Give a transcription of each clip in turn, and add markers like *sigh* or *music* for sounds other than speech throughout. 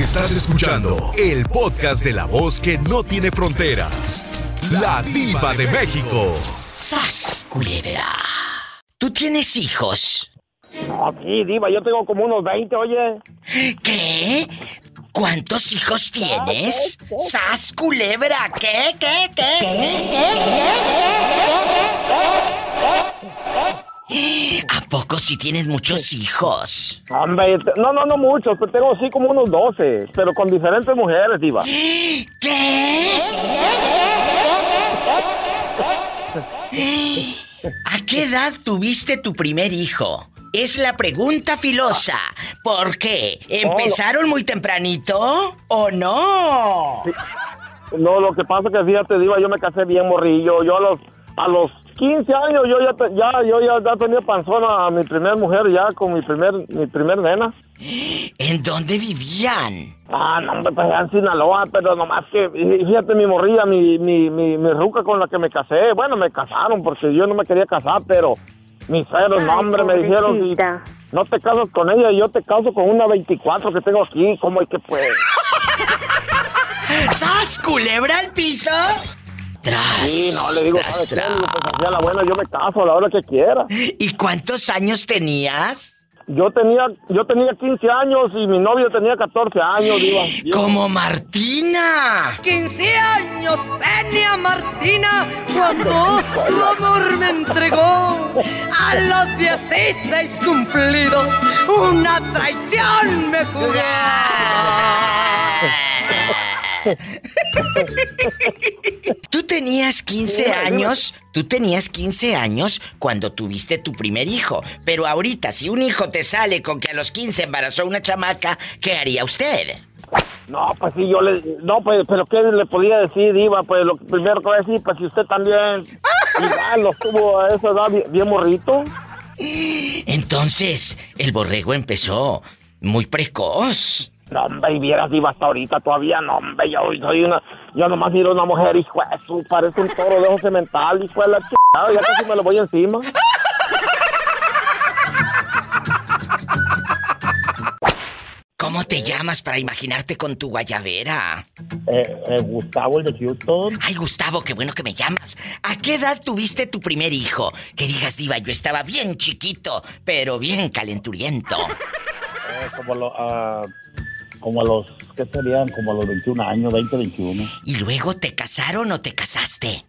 Estás escuchando el podcast de la voz que no tiene fronteras. La diva de México. ¡Sas, culebra! ¿Tú tienes hijos? No, sí, diva, yo tengo como unos 20, oye. ¿Qué? ¿Cuántos hijos tienes? ¡Sas, culebra! ¿Qué? ¿Qué? ¿Qué? *gasps* ¿A poco si tienes muchos hijos? Hombre, no, no, no muchos, pero tengo así como unos 12, pero con diferentes mujeres, diva. *gasps* *gasps* ¿A qué edad tuviste tu primer hijo? Es la pregunta filosa. ¿Por qué? ¿Empezaron muy tempranito o no? No, lo que pasa que fíjate, diva, yo me casé bien morrillo. Yo a los, a los 15 años yo ya, te- ya, yo ya, ya tenía panzona a mi primer mujer ya con mi primer, mi primer nena. ¿En dónde vivían? Ah, no, hombre, pues allá en Sinaloa, pero nomás que, fí- fíjate mi morrilla, mi, mi, mi, mi ruca con la que me casé. Bueno, me casaron porque yo no me quería casar, pero mis suegros, no, hombre, me dijeron, si no te casas con ella, yo te caso con una 24 que tengo aquí, ¿cómo es que pues? *laughs* ¿Sas culebra al piso? Tras. Sí, no, le digo, tras, ¿sabes qué? Tras. digo, pues así a la buena yo me caso a la hora que quiera. ¿Y cuántos años tenías? Yo tenía, yo tenía 15 años y mi novio tenía 14 años, diva. *gasps* Como Martina. 15 años tenía Martina cuando su amor me entregó. A los 16 cumplido, una traición me jugó. *laughs* Tú tenías 15 Dime, dime. años, tú tenías 15 años cuando tuviste tu primer hijo, pero ahorita si un hijo te sale con que a los 15 embarazó una chamaca, ¿qué haría usted? No, pues sí, yo le... No, pues, pero ¿qué le podía decir, Diva? Pues lo primero que voy a decir, pues si usted también *laughs* igual los tuvo a esa edad bien, bien morrito. Entonces, el borrego empezó muy precoz. No, hombre, y vieras, Diva, hasta ahorita todavía, no, hombre, yo soy una... Yo nomás miro una mujer, hijo de su, parece un toro de ojo cemental, hijo de la chingada, ya casi me lo voy encima. ¿Cómo te llamas para imaginarte con tu guayabera? Eh, Gustavo, el de Houston. Ay, Gustavo, qué bueno que me llamas. ¿A qué edad tuviste tu primer hijo? Que digas, diva, yo estaba bien chiquito, pero bien calenturiento. como, lo, ah, como a los, ¿qué serían? Como a los 21 años, 20, 21. ¿Y luego te casaron o te casaste?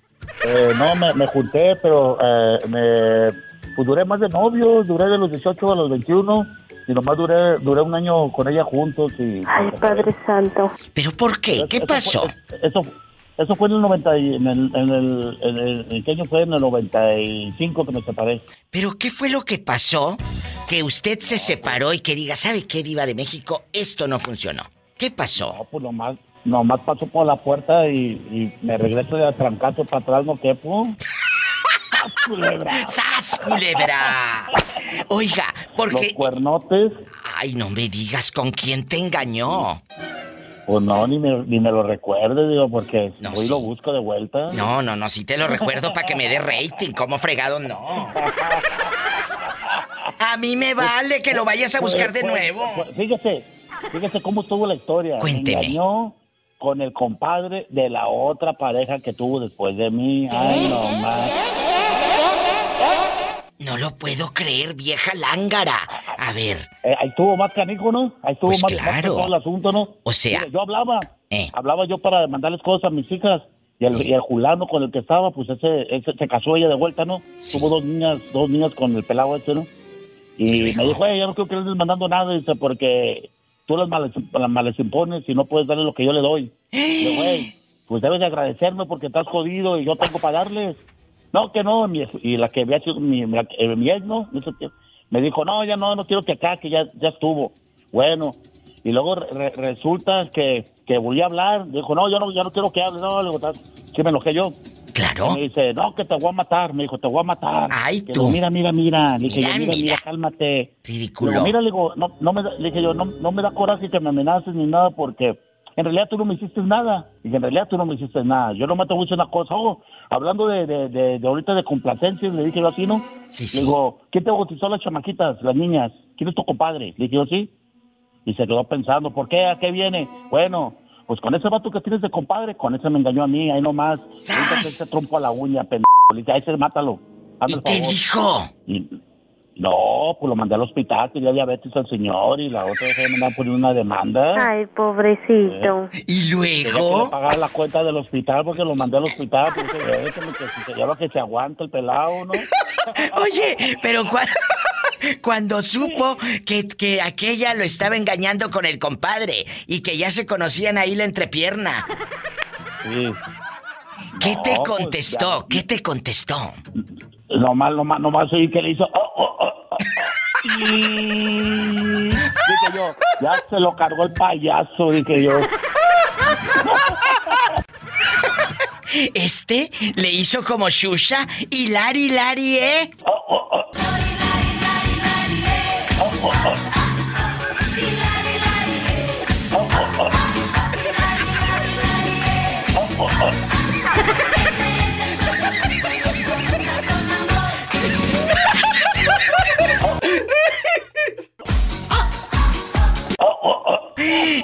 Eh, no, me, me junté, pero eh, me, pues duré más de novios, duré de los 18 a los 21 y nomás duré, duré un año con ella juntos y... Ay, Padre Santo. ¿Pero por qué? ¿Qué Eso pasó? Eso, eso fue en el 90 y, en el, en el, en el- ¿en qué año fue? En el 95 que me separé. ¿Pero qué fue lo que pasó? Que usted se separó y que diga, ¿sabe qué, diva de México? Esto no funcionó. ¿Qué pasó? No, pues nomás, nomás pasó por la puerta y, y me regreso de trancazo para atrás, no quepo. *laughs* Culebra. ¡Sas, culebra! Oiga, Los porque... cuernotes, Ay, no me digas con quién te engañó. pues no, ni me, ni me lo recuerde, digo, porque No, hoy sí. lo busco de vuelta. No, no, no, sí te lo recuerdo para que me dé rating. ¿Cómo fregado no? *laughs* A mí me vale que lo vayas a buscar de Pues, pues, nuevo. pues, fíjese, fíjese cómo estuvo la historia. Cuénteme. Me engañó con el compadre de la otra pareja que tuvo después de mí. Ay, no más. No lo puedo creer, vieja lángara. A ver, Eh, ahí estuvo más canijo, ¿no? Ahí Pues más, claro. más el asunto, ¿no? O sea- Mire, yo hablaba, Eh. hablaba yo para mandarles cosas a mis hijas. Y el, y el Julano con el que estaba, pues ese, ese se casó ella de vuelta, ¿no? Sí. Tuvo dos niñas, dos niñas con el pelado ese, ¿no? Y me dijo, "Oye, ya no quiero que le estés mandando nada, dice, porque tú las males, las males impones y no puedes darle lo que yo le doy. Yo, güey, *gasps* pues debes de agradecerme porque estás jodido y yo tengo para darles. No, que no, mi- y la que había sido mi, mi, eh, mi ex, ¿no? Me dijo, no, ya no, no quiero que acá, que ya, ya estuvo. Bueno, y luego re- resulta que, que volví a hablar. Dijo, no, yo no, ya no quiero que hables. No, le digo, sí me enojé yo. Claro. Me dice, no, que te voy a matar. Me dijo, te voy a matar. Ay, Que tú. no, mira, mira, mira. Le dije, Mira, yo, mira, mira, cálmate. Ridículo. Le digo, mira, le digo, no, no me, da- le dije yo, no, no me da coraje que me amenaces ni nada porque en realidad tú no me hiciste nada. Y en realidad tú no me hiciste nada. Yo voy a decir una cosa. Oh, hablando de, de, de, de ahorita de complacencias, le dije yo así, ¿no? Sí, Le sí. digo, ¿quién te bautizó las chamaquitas, las niñas? ¿Quién es tu compadre? Le dije yo, sí. y se quedó pensando, ¿por qué? ¿A qué viene? Bueno, pues con ese vato que tienes de compadre, con ese me engañó a mí, ahí nomás. Ese trompo a la uña, pendejo. Le dije, ahí se mátalo. Hazme ¿Y el qué favor. dijo? Y- no, pues lo mandé al hospital, tenía diabetes al señor y la otra vez me andaba poniendo una demanda. Ay, pobrecito. ¿Y Tenía que luego? pagar la cuenta del hospital porque lo mandé al hospital. Porque como que si se lleva que se aguanta el pelado, ¿no? *laughs* Oye, pero cua- cuando supo que, que aquella lo estaba engañando con el compadre y que ya se conocían ahí la entrepierna, Sí. ¿qué No, te pues, contestó? ¿Qué te contestó? Nomás, nomás, nomás oí que le hizo. oh, oh, oh, oh, oh. Y dije yo, ya se lo cargó el payaso, dije yo. Este le hizo como Shusha y Lari Lari, ¿eh? Oh, oh, oh.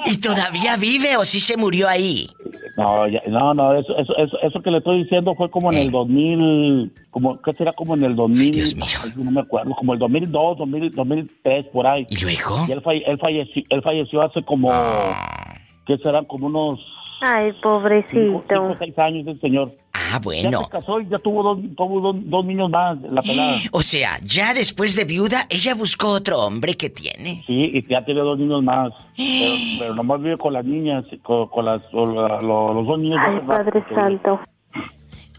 ¿Y todavía vive o sí se murió ahí? No, ya- no, no, eso, eso, eso, eso que le estoy diciendo fue como en Eh. el 2000, como, ¿qué será? Como en el 2000, Dios mío. ay, no me acuerdo, como el 2002, 2000, 2003, por ahí. ¿Y luego? Y él, falle- él, falleció, él falleció hace como, Ah. ¿qué serán? Como unos Ay, pobrecito. cinco, seis años el señor. Ah, Ya bueno. se casó y ya tuvo dos, tuvo dos, dos niños más, la pelada. *gasps* O sea, ya después de viuda, ella buscó otro hombre que tiene. Sí, y ya tiene dos niños más. *gasps* Pero, pero nomás vive con las niñas, con, con las, con la- lo- los dos niños. Ay, Padre Santo.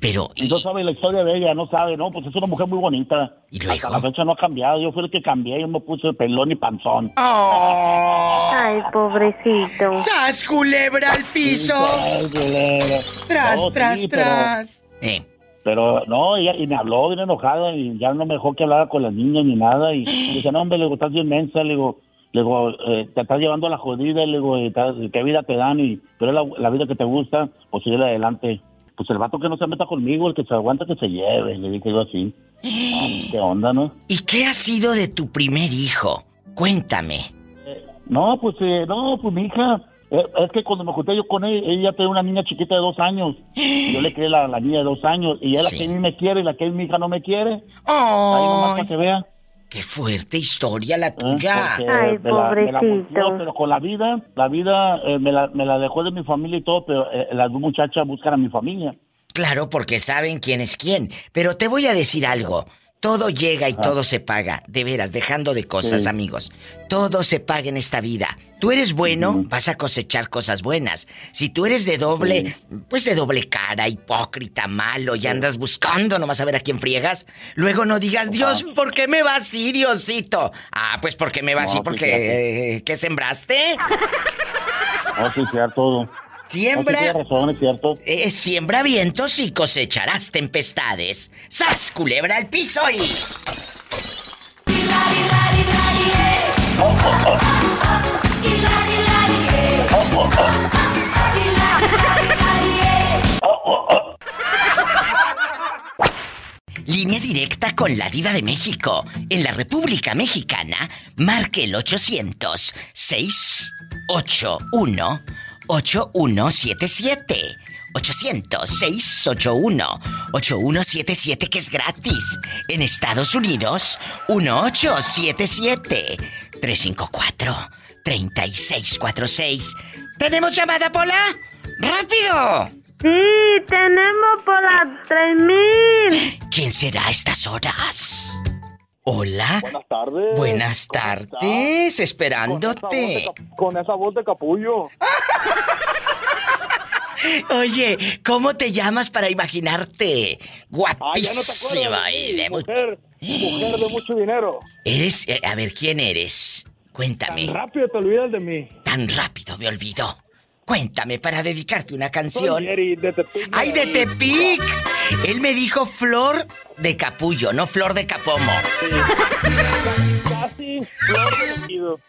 Pero, Y ¿y, no sabe la historia de ella, no sabe, ¿no? Pues es una mujer muy bonita. ¿Y luego? Hasta la fecha no ha cambiado. Yo fui el que cambié, yo me puse pelón y panzón. *laughs* ¡Oh! Ay, pobrecito. ¡Sas, culebra al piso! Ay, culera. ¡Tras, No, sí, tras, pero- tras! Eh, Pero no, ella, y me habló bien enojada y ya no me dejó que hablara con las niñas ni nada. Y dice, no, hombre, le digo, estás bien mensa, le digo, le digo eh, te estás llevando a la jodida, le digo, ¿qué vida te dan? Y, pero es la, la vida que te gusta, pues sigue adelante. Pues el vato que no se meta conmigo, el que se aguanta que se lleve, le dije yo así. *gasps* ¿Qué onda, no? ¿Y qué ha sido de tu primer hijo? Cuéntame. No, pues, eh, no, pues mi hija, eh, es que cuando me junté yo con ella, ella tenía una niña chiquita de dos años. *gasps* Yo le crié la, la niña de dos años. Y ella Sí. la que a mí me quiere y la que mi hija no me quiere. Ahí nomás para que vea. ¡Qué fuerte historia la ¿eh? tuya! Porque Ay, me la- me la pobrecito. volteó, pero con la vida, la vida eh, me, la, me la dejó de mi familia y todo, pero eh, las dos muchachas buscan a mi familia. Claro, porque saben quién es quién. Pero te voy a decir algo. Todo llega y todo se paga. De veras, dejando de cosas, Sí. amigos. Todo se paga en esta vida. Tú eres bueno, vas a cosechar cosas buenas. Si tú eres de doble, pues de doble cara, hipócrita, malo, y andas buscando nomás a ver a quién friegas, luego no digas, Dios, ¿por qué me va así, Diosito? Ah, pues porque me va No, así, sí, porque... eh, ¿Qué sembraste? No, sí, cierto. No, Siembra... tiene razón, es cierto. Eh, siembra vientos y cosecharás tempestades. ¡Sas, culebra al piso y... Línea directa con la diva de México. En la República Mexicana, marque el 800 681 8177. 800-681-8177 que es gratis. En Estados Unidos, 1877-354-3646. ¿Tenemos llamada, Pola? ¡Rápido! Sí, tenemos por las 3000. ¿Quién será a estas horas? Hola. Buenas tardes. Buenas ¿Cómo tardes, esperándote. Con esa voz de capullo. *laughs* Oye, ¿cómo te llamas para imaginarte? Ah, ya no te Guapísima de mu- mujer, mujer de mucho dinero. Eres, eh, a ver, ¿quién eres? Cuéntame. Tan rápido te olvidas de mí. Tan rápido me olvidó. Cuéntame para dedicarte una Soy canción. De Tepic. ¡Ay, de Tepic! Él me dijo flor de capullo, no flor de capomo. Casi flor del ejido.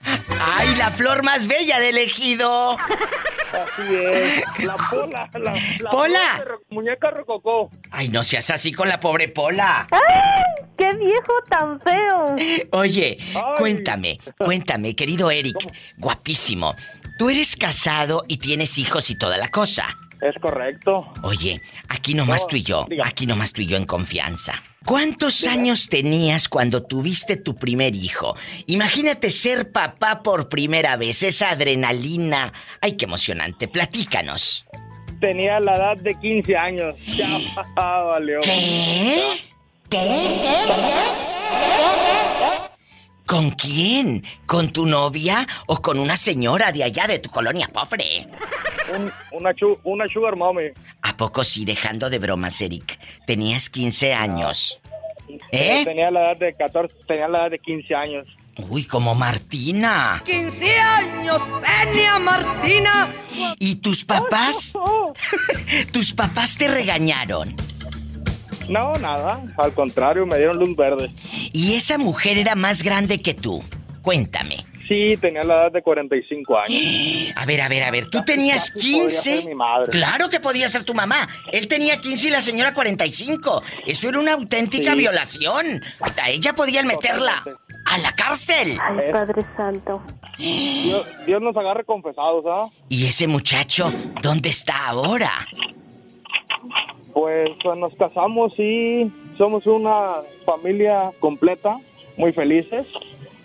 ¡Ay, la flor más bella del ejido! Así es. La pola, la, la Pola. flor de ro- muñeca rococó. Ay, no seas así con la pobre Pola. ¡Ay! ¡Qué viejo tan feo! Oye, Ay. cuéntame, cuéntame, querido Eric, guapísimo. Tú eres casado y tienes hijos y toda la cosa. Es correcto. Oye, aquí nomás No, tú y yo, diga. aquí nomás tú y yo en confianza. ¿Cuántos años tenías cuando tuviste tu primer hijo? Imagínate ser papá por primera vez, esa adrenalina. Ay, qué emocionante, platícanos. Tenía la edad de 15 años. Ya valió. ¿Qué? ¿Con quién? ¿Con tu novia o con una señora de allá de tu colonia pobre? Un- una, chu- una sugar mommy. ¿A poco sí, dejando de bromas, Eric? Tenías 15 años. ¿Eh? Tenía la edad de 14, tenía la edad de 15 años. Uy, como Martina. 15 años tenía Martina. ¿Y tus papás? *laughs* ¿Tus papás te regañaron? No, nada. Al contrario, me dieron luz verde. ¿Y esa mujer era más grande que tú? Cuéntame. Sí, tenía la edad de 45 años. *gasps* A ver, a ver, a ver, tú tenías casi podría 15. ser mi madre. Claro que podía ser tu mamá. Él tenía 15 y la señora 45. Eso era una auténtica Sí. violación. A ella podían meterla a la cárcel. Ay, Padre Santo. Dios, Dios nos agarre confesados, ¿ah? ¿Y ese muchacho dónde está ahora? Pues, pues, nos casamos y somos una familia completa, muy felices.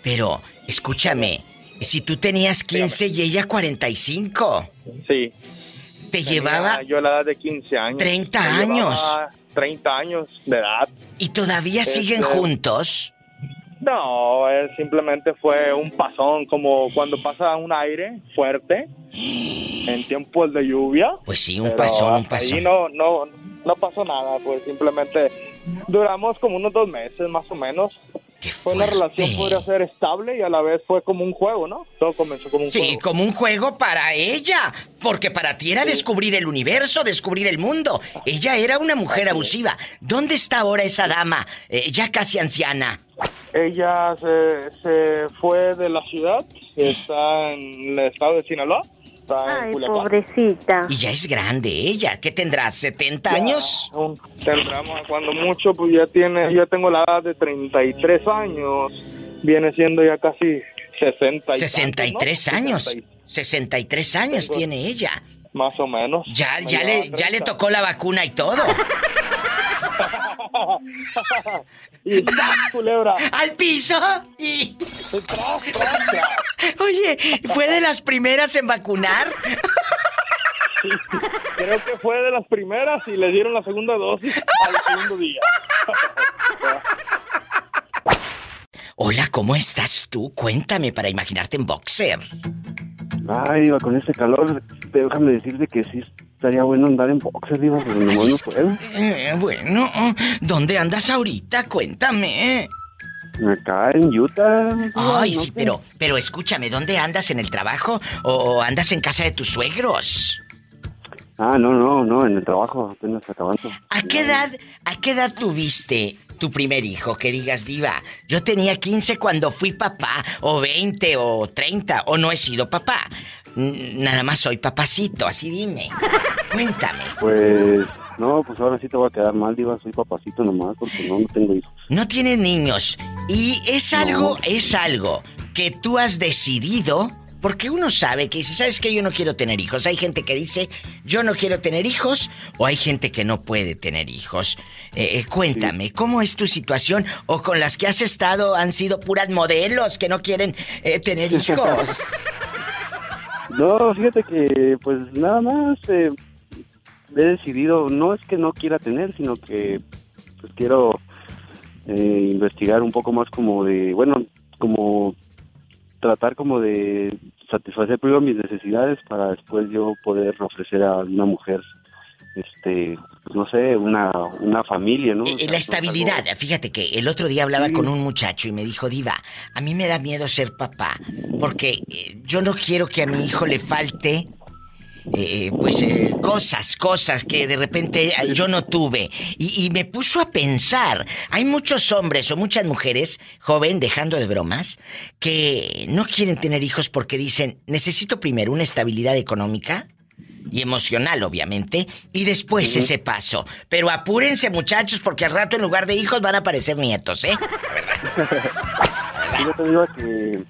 Pero, escúchame, si tú tenías 15 y ella 45, Sí. te Tenía llevaba yo la edad de 15 años. 30 Me llevaba años. 30 años de edad. y todavía Este- siguen juntos. No, simplemente fue un pasón, como cuando pasa un aire fuerte en tiempos de lluvia. Pues sí, un pasón, un hasta Ahí pasón. no, no, no pasó nada, pues simplemente duramos como unos dos meses más o menos. Qué Fue una relación podría ser estable y a la vez fue como un juego, ¿no? Todo comenzó como un Sí, juego. como un juego para ella. Porque para ti era descubrir el universo, descubrir el mundo. Ella era una mujer abusiva. ¿Dónde está ahora esa dama? eh, ya casi anciana. Ella se, se fue de la ciudad, está en el estado de Sinaloa, está en Ay, Culiacán. pobrecita. Y ya es grande ella. ¿Qué tendrá? ¿70 años? Tendremos, cuando mucho, pues ya tiene, yo tengo la edad de 33 años, viene siendo ya casi 60 y 63 tantos, ¿no? años. 60 y- 63 años Tengo- tiene ella. Más o menos. Ya, Me ya, le, ya le 30. tocó la vacuna y todo. *laughs* *laughs* y ¡zas, culebra! ¡Al piso! Y... Tras, tras, tras. Oye, ¿fue de las primeras en vacunar? Creo que fue de las primeras y le dieron la segunda dosis al segundo día. Hola, ¿cómo estás tú? Cuéntame para imaginarte en boxer. Ay, Diva, con este calor, déjame decirte que sí estaría bueno andar en boxer, Diva, pero nomás no puedo. Eh, bueno, ¿dónde andas ahorita? Cuéntame. Acá en Utah. Ay, no sí, sé. pero, pero escúchame, ¿dónde andas? ¿En el trabajo o, o andas en casa de tus suegros? Ah, no, no, no, en el trabajo, apenas acabando. ¿A qué edad, a qué edad tuviste tu primer hijo? Que digas, diva, yo tenía 15 cuando fui papá, o 20, o 30, o no he sido papá. N- Nada más soy papacito, así dime. *laughs* Cuéntame. Pues, no, pues ahora sí te voy a quedar mal, Diva, soy papacito nomás, porque no, no tengo hijos. No tienes niños. Y es No. algo, es algo que tú has decidido. Porque uno sabe que si sabes que yo no quiero tener hijos, hay gente que dice yo no quiero tener hijos o hay gente que no puede tener hijos. Eh, eh, cuéntame, ¿cómo es tu situación? ¿O con las que has estado han sido puras modelos que no quieren eh, tener *laughs* hijos? *laughs* No, fíjate que, pues nada más eh, he decidido, no es que no quiera tener, sino que pues quiero eh, investigar un poco más como de, bueno, como tratar como de satisfacer primero mis necesidades para después yo poder ofrecer a una mujer, este, no sé, una, una familia, ¿no? O Eh, sea, la algo- estabilidad. Fíjate que el otro día hablaba Sí. con un muchacho y me dijo, Diva, a mí me da miedo ser papá porque eh, yo no quiero que a mi hijo le falte eh, pues, eh, cosas, cosas que de repente eh, yo no tuve. Y, y me puso a pensar, hay muchos hombres o muchas mujeres, joven, dejando de bromas, que no quieren tener hijos porque dicen, necesito primero una estabilidad económica y emocional, obviamente, y después ese paso. Pero apúrense, muchachos, porque al rato en lugar de hijos van a aparecer nietos, ¿eh? *laughs* Yo te digo que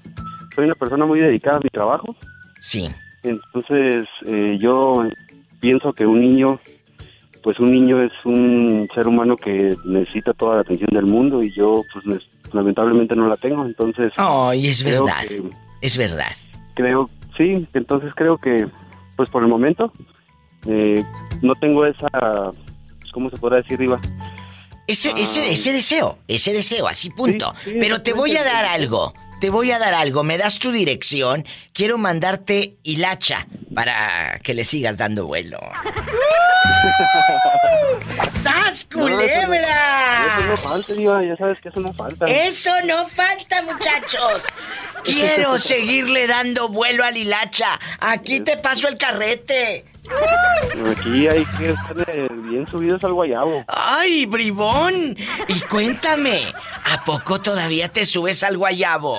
soy una persona muy dedicada a mi trabajo. Sí. Entonces, eh, yo pienso que un niño, pues un niño es un ser humano que necesita toda la atención del mundo y yo, pues lamentablemente no la tengo. Entonces, Ay, es verdad. que- Es verdad. creo, sí, entonces creo que, pues por el momento, eh, no tengo esa, ¿cómo se podrá decir, Iba? Ese, ese, ese deseo, ese deseo, así punto. Sí, sí, Pero te voy a dar algo. Te voy a dar algo. Me das tu dirección. Quiero mandarte hilacha para que le sigas dando vuelo. *laughs* ¡Sas, No, eso no- culebra! Eso no falta, ya sabes que eso no falta. Eso no falta, muchachos. Quiero *laughs* seguirle dando vuelo al hilacha. Aquí te paso el carrete. Aquí hay que estar bien subidos al guayabo. ¡Ay, bribón! Y cuéntame, ¿a poco todavía te subes al guayabo?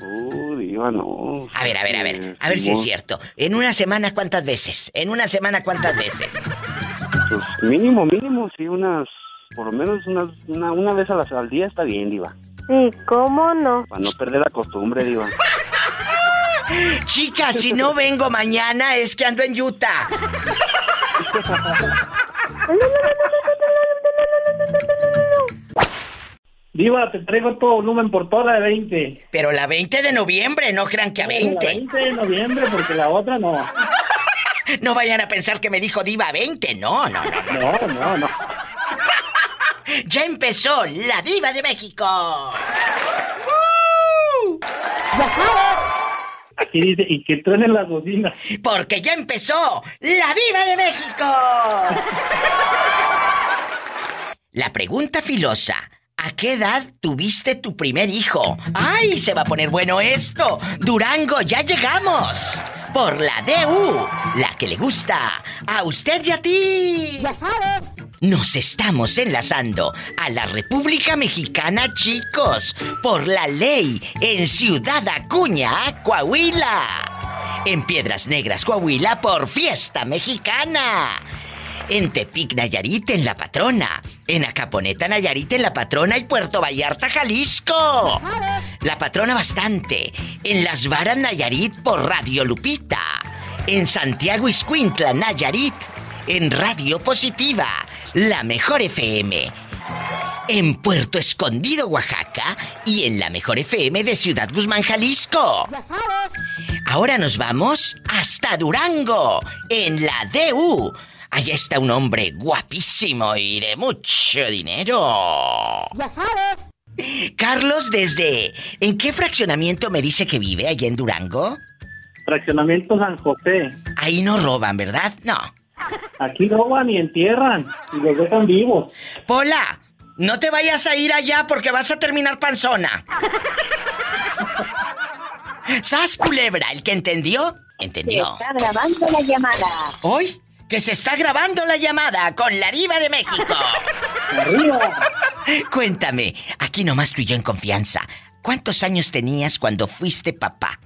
Uh, Diva, no. A ver, a ver, a ver, Eh, a ver si es cierto. En una semana, ¿cuántas veces? En una semana, ¿cuántas veces? Pues mínimo, mínimo, sí, unas, por lo menos unas, una, una vez a la, al día está bien, Diva. Sí, ¿cómo no? Para no perder la costumbre, Diva. *laughs* Chica, si no vengo mañana es que ando en Utah. Diva, te traigo todo volumen por toda la de 20. Pero la 20 de noviembre, no crean que a La 20. 20 de noviembre, porque la otra no. *laughs* No vayan a pensar que me dijo diva 20. No, no, no. No, no, no. *laughs* Ya empezó la diva de México. Aquí dice, y que truenen las bocinas. Porque ya empezó la diva de México. *laughs* La pregunta filosa. ¿A qué edad tuviste tu primer hijo? ¡Ay, se va a poner bueno esto! Durango, ya llegamos. Por la DU, la que le gusta a usted y a ti. Ya sabes. Nos estamos enlazando a la República Mexicana, chicos, por la ley en Ciudad Acuña, Coahuila. En Piedras Negras, Coahuila, por Fiesta Mexicana. En Tepic, Nayarit, en La Patrona. En Acaponeta, Nayarit, en La Patrona y Puerto Vallarta, Jalisco. La Patrona bastante. En Las Varas, Nayarit, por Radio Lupita. En Santiago Iscuintla, Nayarit, en Radio Positiva, La Mejor FM. En Puerto Escondido, Oaxaca y en la Mejor FM de Ciudad Guzmán, Jalisco. Ahora nos vamos hasta Durango, en la DU. Allá está un hombre guapísimo y de mucho dinero. Ya sabes. Carlos, desde... ¿En qué fraccionamiento me dice que vive allá en Durango? Fraccionamiento San José. Ahí no roban, ¿verdad? No. Aquí roban y entierran. Y los dejan vivos. Pola, no te vayas a ir allá porque vas a terminar panzona. ¿Sas culebra? ¿El que entendió? Entendió. Está grabando la llamada. Hoy que se está grabando la llamada con la diva de México. Cuéntame, aquí nomás tú y yo en confianza. ¿Cuántos años tenías cuando fuiste papá?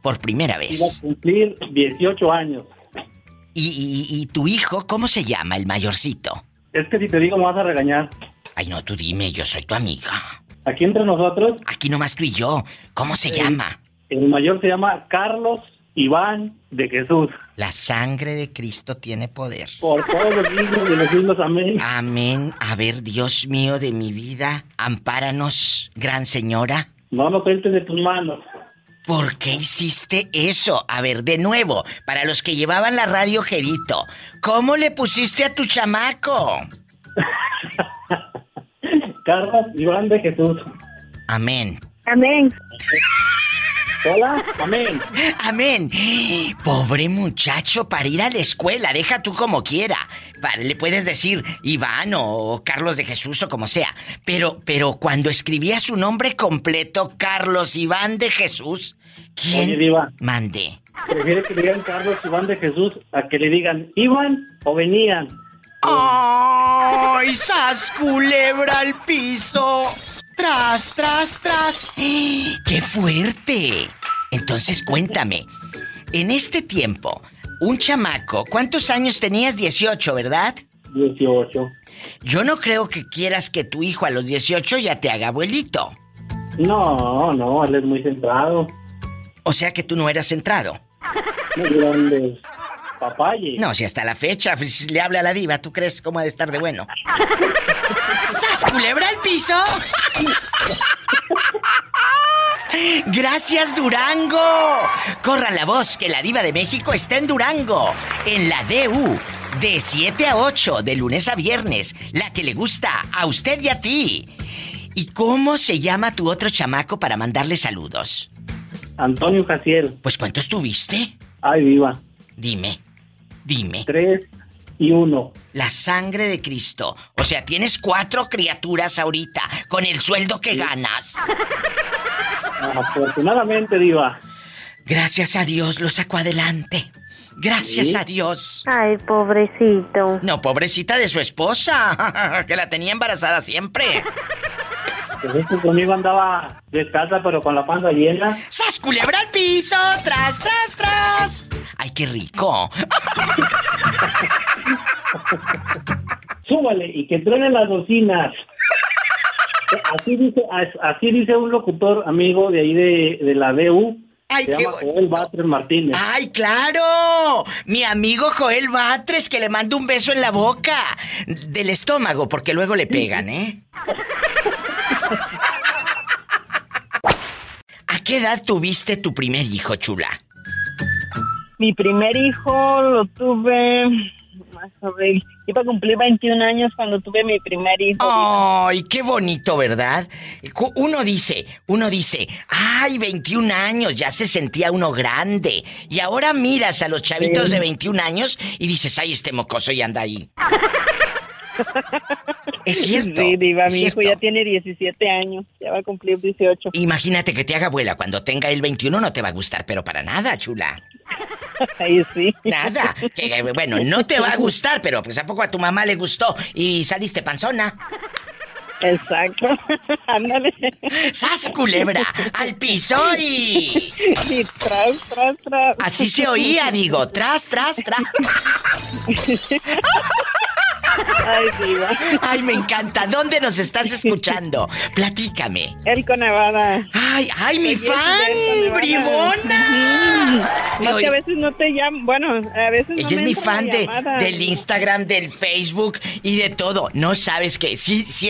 Por primera Iba a vez. cumplir 18 años. ¿Y, y- y tu hijo cómo se llama, el mayorcito? Es que si te digo me vas a regañar. Ay, no, tú dime, yo soy tu amiga. Aquí entre nosotros, Aquí nomás tú y yo. ¿Cómo se llama? el mayor se llama Carlos Iván de Jesús. La sangre de Cristo tiene poder. Por todos los siglos de los siglos, amén. Amén. A ver, Dios mío de mi vida, ampáranos, gran señora. No lo sueltes de tus manos. ¿Por qué hiciste eso? A ver, de nuevo, para los que llevaban la radio Jerito, ¿cómo le pusiste a tu chamaco? *laughs* Carlos Iván de Jesús. Amén. Amén. Hola, amén. *laughs* Amén. Pobre muchacho para ir a la escuela, deja tú como quiera. Le puedes decir Iván o Carlos de Jesús o como sea. Pero, pero cuando escribía su nombre completo, Carlos Iván de Jesús, ¿quién Oye, Diva. mande? Prefiere que le digan Carlos Iván de Jesús a que le digan Iván o venían. ¡Ay, sas culebra al piso! ¡Tras, tras, tras! ¡Qué fuerte! Entonces cuéntame, en este tiempo, un chamaco, ¿cuántos años tenías? 18, ¿verdad? 18. Yo no creo que quieras que tu hijo a los 18 ya te haga abuelito. No, no, él es muy centrado. O sea que tú no eras centrado. Muy. Papaye. No, si hasta la fecha pues, le habla a la diva, ¿tú crees cómo ha de estar de bueno? *laughs* ¡Sas, culebra al piso! Gracias, Durango. Corran la voz que la diva de México está en Durango, en la DU, de 7 a 8, de lunes a viernes, la que le gusta a usted y a ti. ¿Y cómo se llama tu otro chamaco para mandarle saludos? Antonio Jaciel. Pues ¿cuántos tuviste? Ay, viva. Dime, dime. Tres y uno. La sangre de Cristo. O sea, tienes cuatro criaturas ahorita, con el sueldo que ganas. Afortunadamente, Diva. Gracias a Dios lo sacó adelante. Gracias Sí. a Dios. Ay, pobrecito. No, pobrecita de su esposa, *laughs* que la tenía embarazada siempre. Pues es que conmigo andaba descalza, pero con la panza llena. ¡Sas culebra al piso! ¡Tras, tras, tras! ¡Ay, qué rico! *laughs* *laughs* Súbale y que truenen las bocinas. Así dice, así dice un locutor amigo de ahí de, de la DU. Ay, se qué llama Joel Batres Martínez. ¡Ay, claro! Mi amigo Joel Batres, que le mando un beso en la boca. Del estómago, porque luego le pegan, ¿eh? ¿A qué edad tuviste tu primer hijo, chula? Mi primer hijo lo tuve. Más. Iba a cumplir 21 años cuando tuve mi primer hijo. Ay, qué bonito, ¿verdad? Uno dice, uno dice, ay, 21 años, ya se sentía uno grande. Y ahora miras a los chavitos de 21 años y dices, ay, este mocoso y anda ahí. *laughs* Es cierto. Sí, Diva, mi hijo ya tiene 17 años. Ya va a cumplir 18. Imagínate que te haga abuela cuando tenga el 21 no te va a gustar, pero para nada, chula. *laughs* Ahí sí. Nada. Que, bueno, no te va a gustar, pero pues a poco a tu mamá le gustó y saliste panzona. Exacto. *laughs* Ándale. ¡Sas, culebra! ¡Al piso y... Y tras, tras, tras. Así se oía, digo, tras, tras, tras. Ay, Diva. Ay, me encanta. ¿Dónde nos estás escuchando? Platícame. Elco, Nevada. Ay, ay, mi fan, bribona. Ujú. No, que a veces no te llaman. Bueno, a veces no Ella me es mi fan de, del Instagram, del Facebook y de todo. No sabes que sí, sí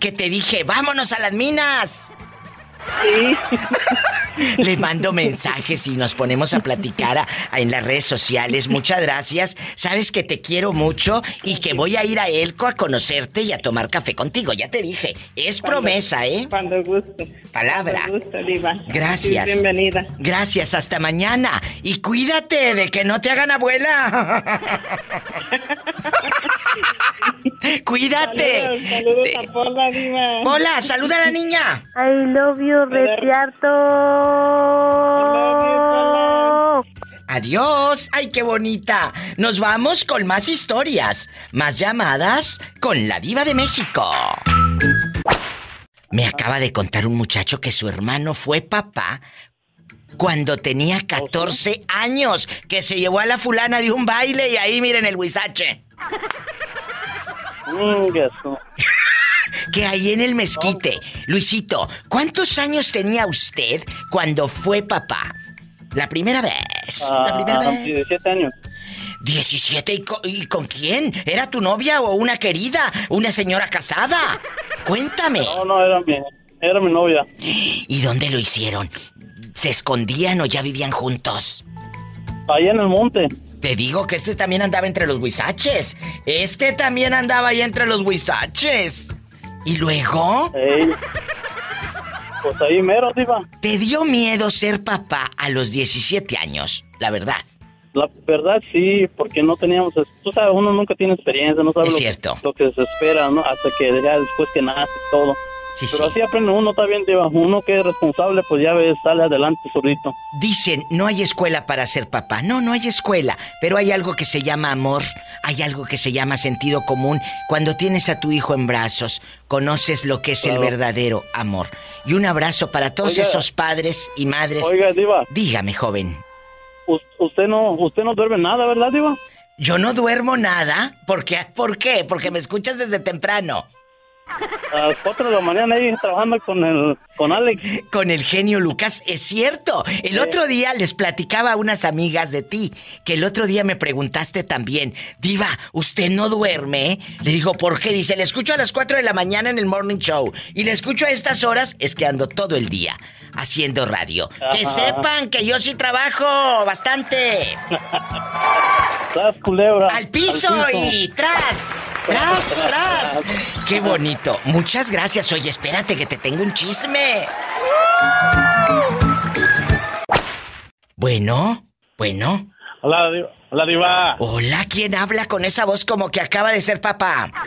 que te dije, vámonos a las minas. Sí. Le mando mensajes y nos ponemos a platicar a- a- en las redes sociales. Muchas gracias. Sabes que te quiero mucho y que voy a ir a Elco a conocerte y a tomar café contigo. Ya te dije. Es promesa, ¿eh? Cuando guste. Palabra. Cuando guste, Diva. Gracias. Sí, bienvenida. Gracias, hasta mañana. Y cuídate de que no te hagan abuela. *laughs* cuídate. Saludos, saludos a Pola, Diva. Hola, saluda a la niña. I love you, Adiós. Ay, qué bonita. Nos vamos con más historias, más llamadas con la diva de México. Me acaba de contar un muchacho que su hermano fue papá cuando tenía 14 años, que se llevó a la fulana de un baile y ahí miren el huizache. *laughs* Que ahí en el mezquite. Luisito, ¿cuántos años tenía usted cuando fue papá? La primera vez. la primera Ah, vez. 17 años. 17 ¿y con, y con quién? ¿Era tu novia o una querida? ¿Una señora casada? Cuéntame. No, no, era mi, era mi novia. *gasps* ¿Y dónde lo hicieron? ¿Se escondían o ya vivían juntos? Allá en el monte. Te digo que este también andaba entre los huizaches. Este también andaba ahí entre los huizaches. ¿Y luego? Pues ahí mero, diva. ¿Te dio miedo ser papá a los 17 años? La verdad. La verdad sí, porque no teníamos, tú sabes, uno nunca tiene experiencia, no sabe Es lo, cierto. lo que se espera, ¿no? Hasta que ya después que nace todo. Sí, Pero sí. así aprende uno, está bien, Diva. Uno que es responsable, pues ya ves, sale adelante solito. Dicen, no hay escuela para ser papá. No, no hay escuela. Pero hay algo que se llama amor, hay algo que se llama sentido común. Cuando tienes a tu hijo en brazos, conoces lo que es el verdadero amor. Y un abrazo para todos Oiga. esos padres y madres. Oiga, Diva, Dígame, joven. us- usted no, usted no duerme nada, ¿verdad, Diva? Yo no duermo nada. ¿Por qué? ¿Por qué? Porque me escuchas desde temprano. A las 4 de la mañana ahí trabajando con el, con Alex. Con el genio Lucas, es cierto. El otro día les platicaba a unas amigas de ti, que el otro día me preguntaste también, Diva, ¿usted no duerme? Le digo, ¿por qué? Dice, le escucho a las 4 de la mañana en el morning show. Y le escucho a estas horas, es que ando todo el día haciendo radio. Que sepan que yo sí trabajo bastante. Tras culebra. Al piso y tras, tras, tras. *laughs* Qué bonito. Muchas gracias. Oye, espérate que te tengo un chisme. Bueno, bueno. Hola, Diva. Hola, Diva. Hola, ¿quién habla con esa voz como que acaba de ser papá? *laughs*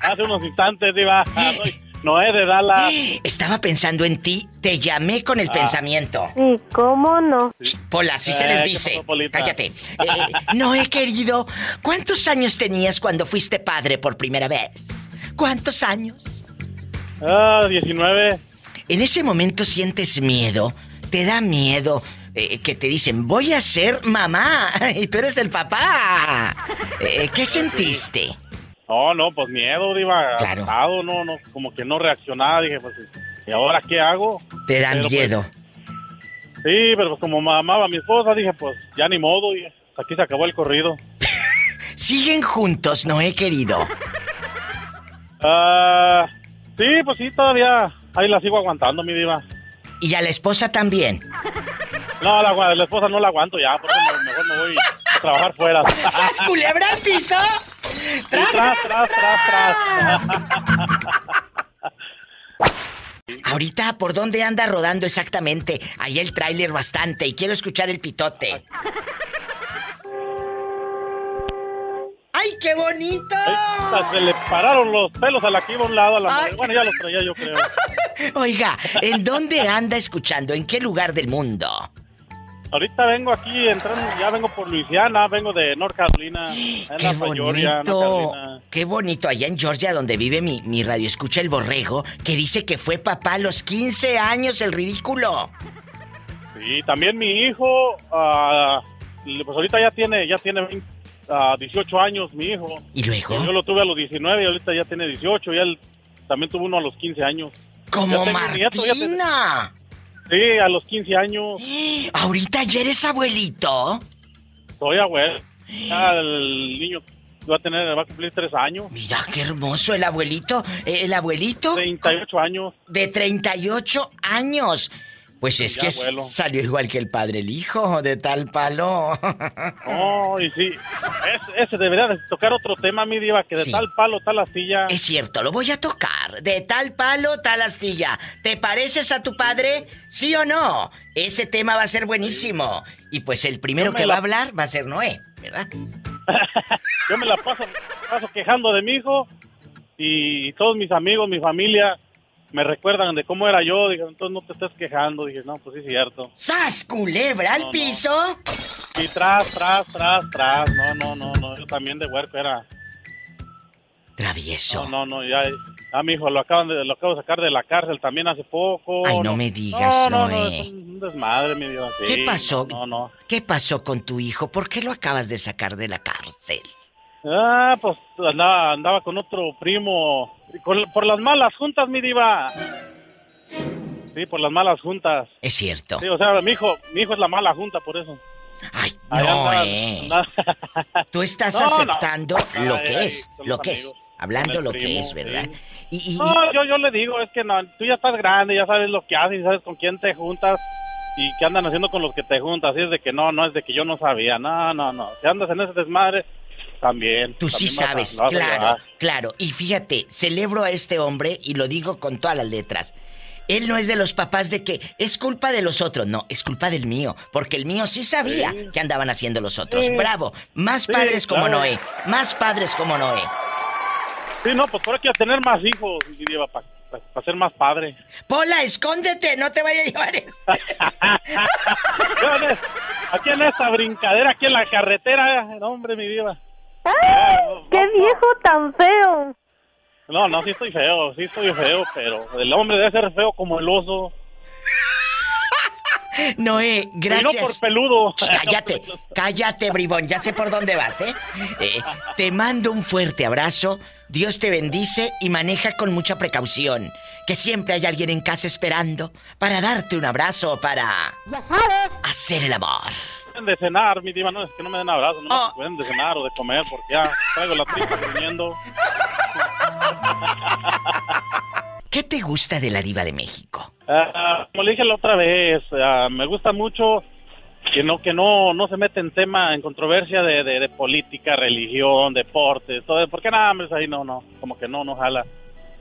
Hace unos instantes, Diva. Soy *laughs* Noé de Dallas. *gasps* Estaba pensando en ti, te llamé con el Ah. pensamiento. Sí, ¿cómo no? Pola, así se Eh, les ¿qué dice. pasó? Cállate. Eh, no he querido. ¿Cuántos años tenías cuando fuiste padre por primera vez? ¿Cuántos años? Ah, 19. En ese momento sientes miedo, te da miedo eh, que te dicen, voy a ser mamá *laughs* y tú eres el papá. Eh, ¿Qué sentiste? No, no, pues miedo, Diva. Claro. asustado, no, no, como que no reaccionaba. Dije, pues, ¿y ahora qué hago? Te da Pero, pues, miedo. Sí, pero pues como amaba a mi esposa, dije, pues ya ni modo. Y aquí se acabó el corrido. *laughs* Siguen juntos, no he querido. Ah, sí, pues sí, todavía ahí la sigo aguantando, mi Diva. Y a la esposa también. No, la, la esposa no la aguanto ya, por eso me- mejor me voy a trabajar fuera. *laughs* ¿Sas culebra al piso? Tras, tras, tras, tras. Ahorita, ¿por dónde anda rodando exactamente? Ahí el tráiler bastante y quiero escuchar el pitote. ¡Ay, qué bonito! Se le pararon los pelos a la que iba a un lado a la mujer. Bueno, ya los traía yo creo. *laughs* Oiga, ¿en dónde anda escuchando? ¿En qué lugar del mundo? Ahorita vengo aquí entrando, ya vengo por Luisiana, vengo de North Carolina, *gasps* en ¡Qué la Georgia, North bonito! ¡Qué bonito! Allá en Georgia, donde vive mi, mi radio escucha el borrego, que dice que fue papá a los 15 años, el ridículo. Sí, también mi hijo, ah, pues ahorita ya tiene, ya tiene 20, ah, 18 años mi hijo. ¿Y luego? Yo lo tuve a los 19 y ahorita ya tiene 18 y él también tuvo uno a los 15 años. ¡Como un nieto, Martina! Sí, a los 15 años. *gasps* ¿Ahorita ya eres abuelito? Soy abuelo. Ya el niño va a tener, va a cumplir 3 años. Mira qué hermoso el abuelito. Eh, El abuelito 38 años. de 38 años. Pues es Ya, que abuelo. salió igual que el padre, el hijo, de tal palo. Oh, y sí. Es- ese debería de tocar otro tema, mi diva, que de Sí. tal palo, tal astilla. Es cierto, lo voy a tocar. De tal palo, tal astilla. ¿Te pareces a tu padre? ¿Sí o no? Ese tema va a ser buenísimo. Y pues el primero que la- va a hablar va a ser Noé, ¿verdad? *laughs* Yo me la paso, paso quejando de mi hijo y todos mis amigos, mi familia me recuerdan de cómo era yo. Dije, entonces no te estés quejando. Dije, no, pues sí es cierto. ¡Sas, culebra al No, no. piso! Y tras, tras, tras, tras. No, no, no, no. Yo también de huerco era. Travieso. No, no, no. Ya, a mi hijo lo acaban de, lo acabo de sacar de la cárcel también hace poco. Ay, no me digas, No, no, no. Es un desmadre, mi Dios. ¿Qué Sí, pasó? No, no. ¿Qué pasó con tu hijo? ¿Por qué lo acabas de sacar de la cárcel? Ah, pues andaba, andaba con otro primo. Con- por las malas juntas, mi diva. Sí, por las malas juntas. Es cierto. Sí, o sea, mi hijo, mi hijo es la mala junta, por eso. Ay, no, anda- eh. anda- *laughs* Tú estás No, no. aceptando lo Ay, que ay, es, lo que es. Hablando lo que es, ¿verdad? sí. Y, y- No, yo, yo le digo, es que no, tú ya estás grande, ya sabes lo que haces, sabes con quién te juntas y qué andan haciendo con los que te juntas. Así es de que no, no es de que yo no sabía. No, no, no. Si andas en ese desmadre, también. Tú sí también sabes, a claro, claro. Y fíjate, celebro a este hombre y lo digo con todas las letras. Él no es de los papás de que es culpa de los otros, no, es culpa del mío, porque el mío sí sabía Sí. que andaban haciendo los otros. Sí. Bravo, más Sí, padres como claro. Noé, más padres como Noé. Sí, no, pues por hay que tener más hijos, mi diva, para ser más padre. Pola, escóndete, no te vaya a llevar *laughs* eso. aquí en esta brincadera, aquí en la carretera, no, hombre, mi diva. ¡Ay! ¡Qué viejo tan feo! No, no, sí estoy feo, sí estoy feo, pero el hombre debe ser feo como el oso. *laughs* Noé, gracias. Y no por peludo. cállate, cállate, bribón. Ya sé por dónde vas, ¿eh? ¿eh? Te mando un fuerte abrazo. Dios te bendice y maneja con mucha precaución. Que siempre hay alguien en casa esperando para darte un abrazo, para. Ya sabes. Hacer el amor. Pueden de cenar, mi diva, no es que no me den abrazo, no oh. pueden de cenar o de comer porque ya traigo la tripa durmiendo. *laughs* ¿Qué te gusta de la diva de México? Uh, como le dije la otra vez, uh, me gusta mucho que no que no no se mete en tema en controversia de, de, política, religión, deportes, todo, porque nada, más ahí no no, como que no no jala.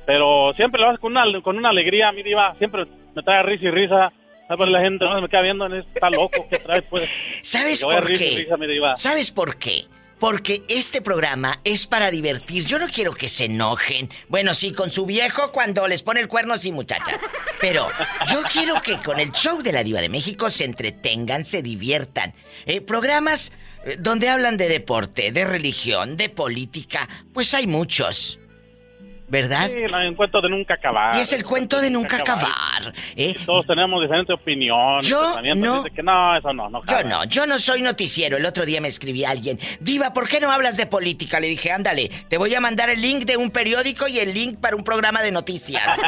Pero siempre lo hace con una con una alegría, mi diva, siempre me trae risa y risa. La gente no me queda viendo, está loco, ¿qué trae pues? ¿Sabes por qué? ¿Sabes por qué? Porque este programa es para divertir. Yo no quiero que se enojen. Bueno, sí, con su viejo cuando les pone el cuerno, sí, muchachas. Pero yo quiero que con el show de la Diva de México se entretengan, se diviertan. Eh, programas eh, donde hablan de deporte, de religión, de política, pues hay muchos. ¿Verdad? Sí, el cuento de nunca acabar. Y es el cuento de nunca acabar. ¿eh? todos tenemos diferentes opiniones. Yo no. Que no, eso no, no yo no, yo no soy noticiero. El otro día me escribí a alguien. Diva, ¿por qué no hablas de política? Le dije, ándale, te voy a mandar el link de un periódico y el link para un programa de noticias. *laughs*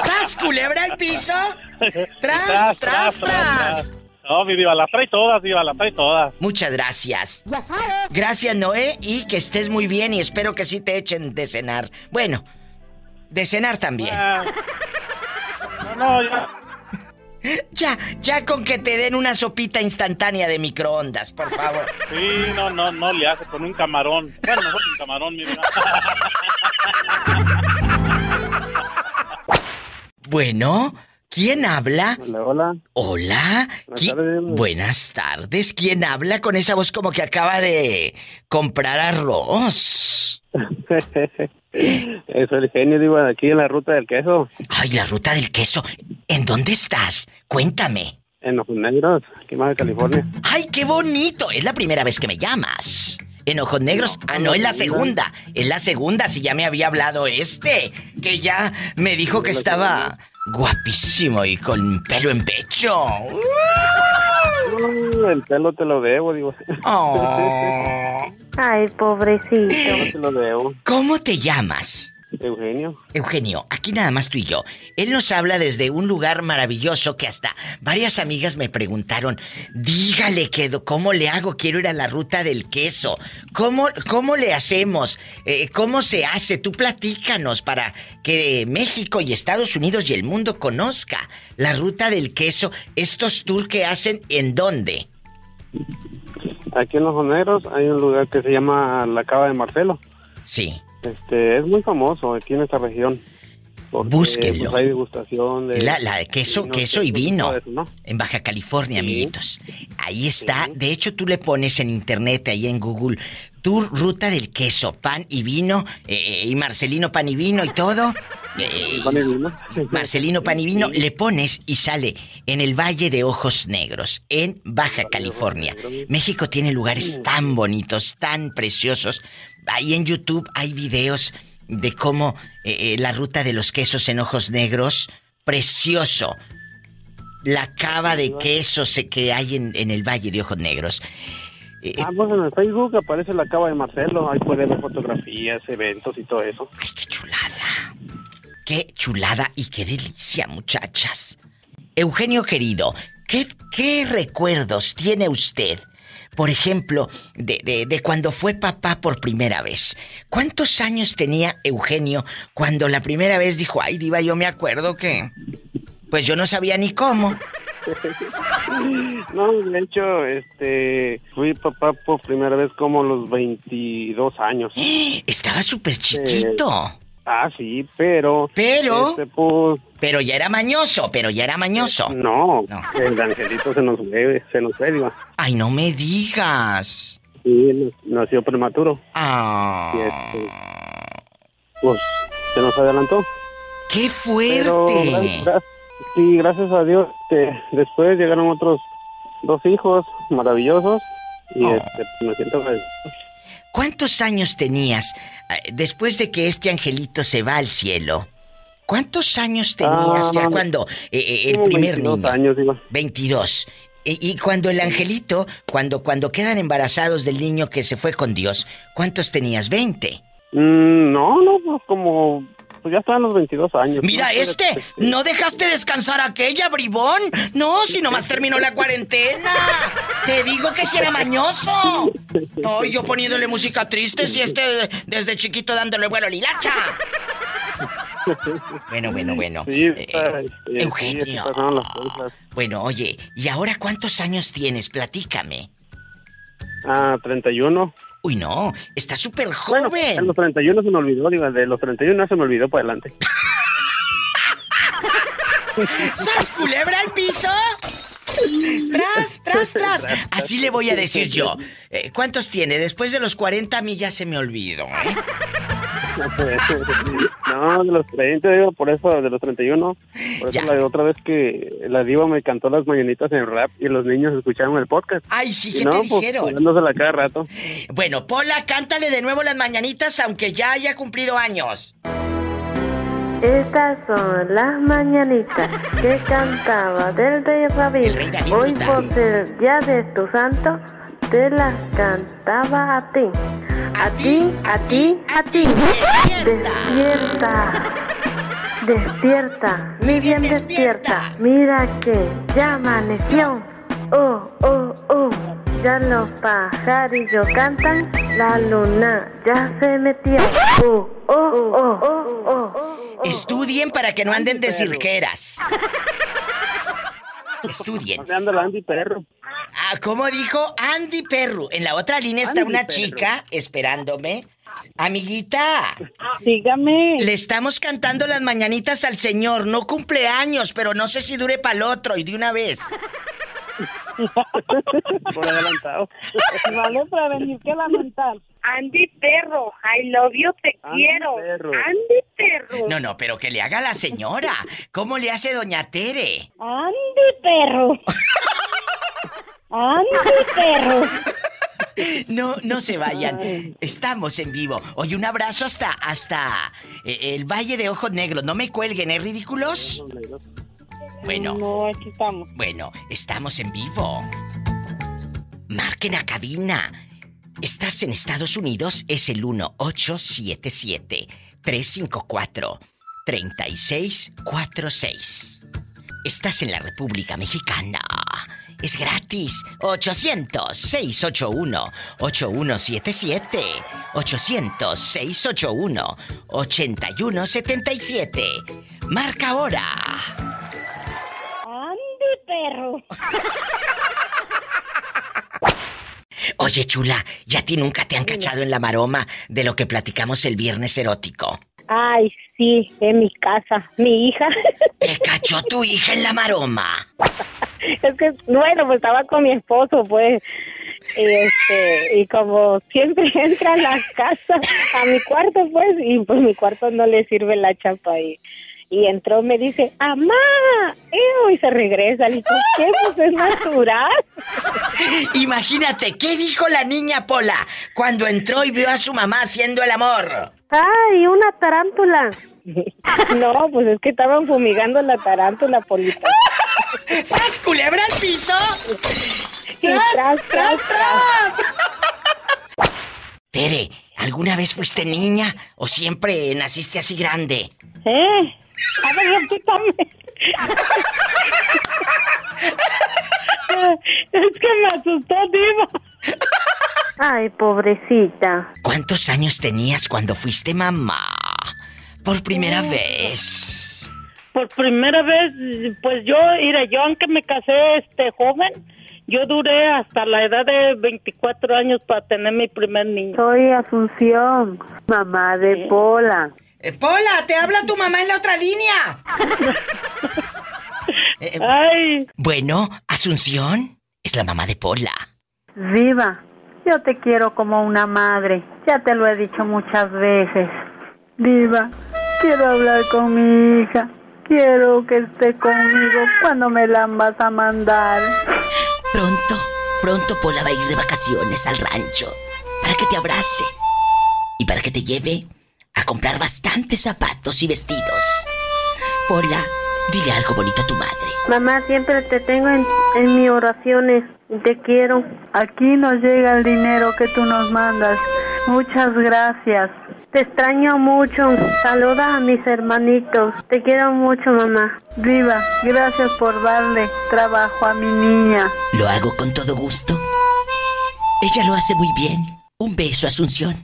¿Sas, culebra el piso? *laughs* tras, tras. tras. No, mi diva, las trae todas, diva, las trae todas. Muchas gracias. Ya sabes. Gracias, Noé, y que estés muy bien y espero que sí te echen de cenar. Bueno, de cenar también. Ah. no, ya. *laughs* Ya, ya con que te den una sopita instantánea de microondas, por favor. Sí, no, no, no le hace con un camarón. Bueno, mejor un camarón, mi *laughs* Bueno, ¿Quién habla? Hola, hola. Hola. Buenas tardes. Buenas tardes. ¿Quién habla con esa voz como que acaba de comprar arroz? Eso *laughs* es el genio, digo, aquí en la ruta del queso. Ay, la ruta del queso. ¿En dónde estás? Cuéntame. En Ojos Negros, aquí más de California. ¡Ay, qué bonito! Es la primera vez que me llamas. En Ojos Negros. ah, no, es la segunda. Es la segunda, si ya me había hablado este. Que ya me dijo que estaba guapísimo y con pelo en pecho. el pelo te lo debo, digo. Oh. *laughs* Ay, pobrecito. te lo debo. ¿Cómo te llamas? Eugenio. Eugenio, aquí nada más tú y yo. Él nos habla desde un lugar maravilloso que hasta varias amigas me preguntaron, dígale que cómo le hago, quiero ir a la ruta del queso. ¿Cómo, cómo le hacemos? Eh, ¿Cómo se hace? Tú platícanos para que México y Estados Unidos y el mundo conozca la ruta del queso. Estos tours que hacen en dónde? Aquí en Los Joneros hay un lugar que se llama La Cava de Marcelo. Sí. Este, es muy famoso aquí en esta región. Búsquenlo. Pues, hay degustación de... La, de queso, queso y vino. En Baja California, amiguitos. Ahí está. De hecho, tú le pones en internet, ahí en Google, tu ruta del queso, pan y vino, eh, y Marcelino pan y vino y todo. *laughs* Eh, Marcelino pan y vino, le pones y sale en el Valle de Ojos Negros, en Baja California. México tiene lugares tan bonitos, tan preciosos. Ahí en YouTube hay videos de cómo eh, eh, la ruta de los quesos en ojos negros, precioso. La cava de quesos que hay en, el Valle de Ojos Negros. Eh, ah, pues en el Facebook aparece la cava de Marcelo, ahí puede ver fotografías, eventos y todo eso. ¡Ay, qué chulada! ¡Qué chulada y qué delicia, muchachas! Eugenio querido, ¿qué, qué recuerdos tiene usted por ejemplo, de, de, cuando fue papá por primera vez. ¿Cuántos años tenía Eugenio cuando la primera vez dijo, ay, diva, yo me acuerdo que... Pues yo no sabía ni cómo. *laughs* No, de hecho, este, fui papá por primera vez como los 22 años. *gasps* Estaba súper chiquito. Ah, sí, pero... Pero... Este, pues, pero ya era mañoso, pero ya era mañoso. No, el angelito se nos ve, se nos ve, Ay, no me digas. Sí, nació prematuro. Ah. Y este, pues se nos adelantó. ¡Qué fuerte! Pero, sí, gracias a Dios, este, después llegaron otros dos hijos maravillosos y Oh. este, me siento agradecido. ¿Cuántos años tenías eh, después de que este angelito se va al cielo? ¿Cuántos años tenías Ah, ya mami. cuando eh, eh, el primer 22 niño? años, digo. 22. Y, y cuando el angelito, cuando, cuando quedan embarazados del niño que se fue con Dios, ¿cuántos tenías? 20. Mm, no, no, pues como pues ya estaban los 22 años. Mira, ¿no? este, ¿no dejaste descansar aquella, bribón? No, si nomás terminó la cuarentena. Te digo que si era mañoso. Ay, yo poniéndole música triste, si este desde chiquito dándole vuelo a Lilacha. Bueno, bueno, bueno. Sí, está, Eugenio. las cosas. Bueno, oye, ¿y ahora cuántos años tienes? Platícame. Ah, 31. Uy, no, está súper Bueno, joven. en los 31 se me olvidó, digo, de los 31 se me olvidó para adelante. *laughs* ¡Sas culebra al piso! ¡Tras, tras, tras! Así le voy a decir yo. *laughs* Eh, ¿Cuántos tiene? Después de los 40 a mí ya se me olvidó, ¿eh? *laughs* no, de los 30, digo, por eso, de los 31. Por eso la otra vez que la diva me cantó las mañanitas en rap y los niños escucharon el podcast. Ay, sí, Y ¿qué no, te pues, dijeron? cada rato. Bueno, Pola, cántale de nuevo las mañanitas aunque ya haya cumplido años. Estas son las mañanitas que *laughs* cantaba del rey David. Hoy por ser día de tu santo, te las cantaba a ti. A ti, a ti, a ti. Despierta. Despierta, mi bien despierta. Mira que ya amaneció. Oh, oh, oh. Ya los pajarillos cantan, la luna ya se metió. Oh, oh, oh, oh, oh. Estudien para que no anden de cirqueras. Estudien. Anda la Andy Perro. Ah, ¿cómo dijo Andy Perru? En la otra línea está Andy una chica esperándome. Amiguita. Dígame. Le estamos cantando las mañanitas al señor. No cumpleaños, pero no sé si dure para el otro y de una vez. *laughs* Por adelantado. Vale prevenir que lamentar. Andy Perro, I love you, te Andy quiero. Perro. Andy Perro. No, no, pero que le haga la señora. ¿Cómo le hace doña Tere? Andy Perro. Andy Perro. No, no se vayan. Estamos en vivo. Oye, un abrazo hasta, hasta eh, el Valle de Ojos Negros. No me cuelguen, ¿eh, ridículos? Bueno. No, aquí estamos. Bueno, estamos en vivo. Marquen a cabina. Estás en Estados Unidos, es el 1877-354-3646. Estás en la República Mexicana. Es gratis. 800-681-8177. 800-681-8177. Marca ahora. Andy Perro. *laughs* Oye, chula, ¿ya a ti nunca te han cachado en la maroma de lo que platicamos el viernes erótico? Ay, sí, en mi casa. Mi hija. *laughs* ¿Te cachó tu hija en la maroma? es que, bueno, pues estaba con mi esposo, pues. Y, este, y como siempre *laughs* entra a la casa, a mi cuarto, pues, y pues mi cuarto no le sirve la chapa. Y, y entró, me dice, ¡Amá! ¡Ew! Y se regresa. Le digo, ¿qué? Pues es natural. *laughs* Imagínate, ¿qué dijo la niña Pola cuando entró y vio a su mamá haciendo el amor? ¡Ay, una tarántula! *laughs* No, pues es que estaban fumigando la tarántula, Polita. *laughs* ¿Sas culebra al piso? ¡Tras, tras, tras, Tere, ¿alguna vez fuiste niña o siempre naciste así grande? ¿Eh? A ver, repítame. es que me asustó, Diva. Ay, pobrecita. ¿Cuántos años tenías cuando fuiste mamá? Por primera vez. Por primera vez, pues yo, mira, yo aunque me casé este joven, yo duré hasta la edad de 24 años para tener mi primer niño. Soy Asunción, mamá de Pola. Eh, Pola, te habla tu mamá en la otra línea. *laughs* Eh, Ay. Bueno, Asunción es la mamá de Pola. Viva, yo te quiero como una madre. Ya te lo he dicho muchas veces. Diva, quiero hablar con mi hija. Quiero que esté conmigo cuando me la vas a mandar. Pronto, pronto Pola va a ir de vacaciones al rancho para que te abrace y para que te lleve a comprar bastantes zapatos y vestidos. Pola, dile algo bonito a tu madre. Mamá, siempre te tengo en, en mis oraciones. Te quiero. Aquí nos llega el dinero que tú nos mandas. Muchas gracias. Te extraño mucho. Saluda a mis hermanitos. Te quiero mucho, mamá. Viva, gracias por darle trabajo a mi niña. Lo hago con todo gusto. Ella lo hace muy bien. Un beso, Asunción.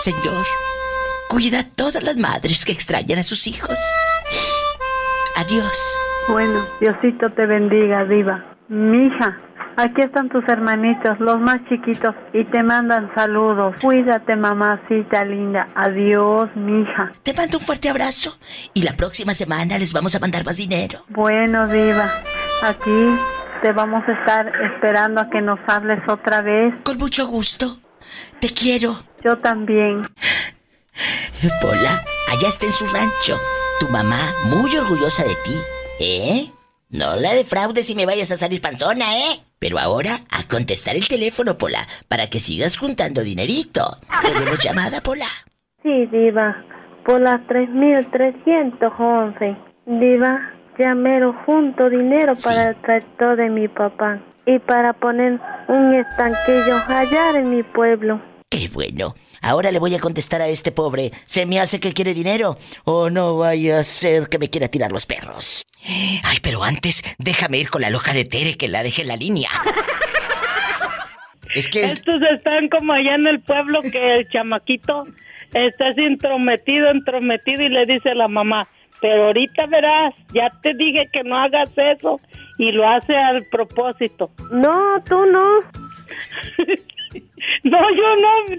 Señor, cuida a todas las madres que extrañan a sus hijos. Adiós. Bueno, Diosito te bendiga, Diva. Mija, aquí están tus hermanitos, los más chiquitos, y te mandan saludos. Cuídate, mamacita linda. Adiós, mija. Te mando un fuerte abrazo y la próxima semana les vamos a mandar más dinero. Bueno, Diva, aquí te vamos a estar esperando a que nos hables otra vez. Con mucho gusto. Te quiero. Yo también. Pola, allá está en su rancho. Tu mamá muy orgullosa de ti. ¿Eh? No la defraudes y me vayas a salir panzona, ¿eh? Pero ahora a contestar el teléfono, Pola, para que sigas juntando dinerito. ¿Tenemos llamada, Pola? Sí, Diva. Por las 3.311. Diva, llamero junto dinero para el tractor de mi papá. Y para poner un estanquillo allá en mi pueblo. Qué bueno. Ahora le voy a contestar a este pobre. ¿Se me hace que quiere dinero? O no vaya a ser que me quiera tirar los perros. Ay, pero antes déjame ir con la loja de Tere que la dejé en la línea. Es que es- Estos están como allá en el pueblo que el chamaquito está así entrometido, entrometido y le dice a la mamá, pero ahorita verás, ya te dije que no hagas eso y lo hace al propósito. No, tú no. *laughs* No, yo no,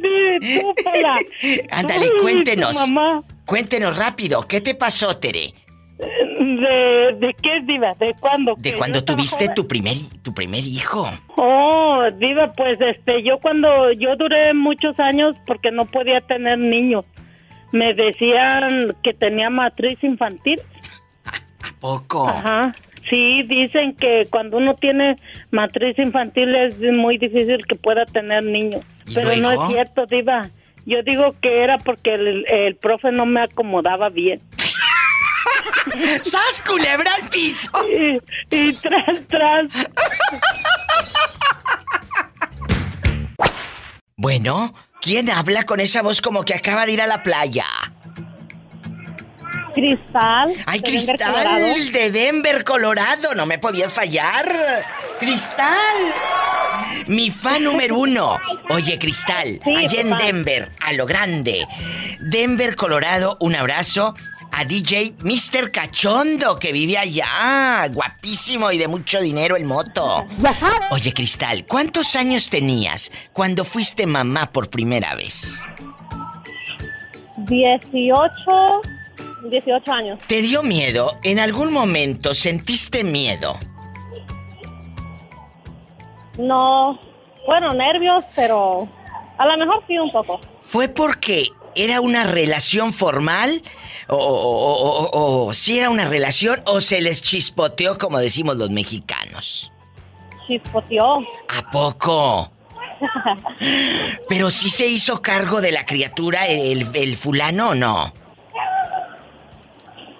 tú, Pola. *laughs* Ándale, cuéntenos. mamá. Cuéntenos rápido. ¿Qué te pasó, Tere? ¿De, de qué, Diva? ¿De cuándo? De estaba tuviste tu primer, tu primer hijo. Oh, Diva, pues este, yo cuando yo duré muchos años porque no podía tener niños. Me decían que tenía matriz infantil. *laughs* ¿A poco? Ajá. Sí, dicen que cuando uno tiene matriz infantil es muy difícil que pueda tener niños. ¿Y Pero no es cierto, Diva. Yo digo que era porque el, el profe no me acomodaba bien. *laughs* ¡Sas, culebra al piso! Y, y tras, tras. Bueno, ¿quién habla con esa voz como que acaba de ir a la playa? Cristal. ¡Ay, de Denver, Colorado. Cristal de Denver, Colorado! No me podías fallar. ¡Cristal! Mi fan número uno. Oye, Cristal, Sí, allá en. Denver, a lo grande. Denver, Colorado, un abrazo a DJ Mr. Cachondo, que vive allá. Guapísimo y de mucho dinero en moto. Oye, Cristal, ¿cuántos años tenías cuando fuiste mamá por primera vez? 18, 18 años. ¿Te dio miedo? ¿En algún momento sentiste miedo? No, bueno, nervios, pero a lo mejor sí un poco. ¿Fue porque era una relación formal? ¿O, o- o- o- o si era una relación o se les chispoteó como decimos los mexicanos? Chispoteó. ¿A poco? *laughs* ¿Pero sí se hizo cargo de la criatura el, el fulano o no?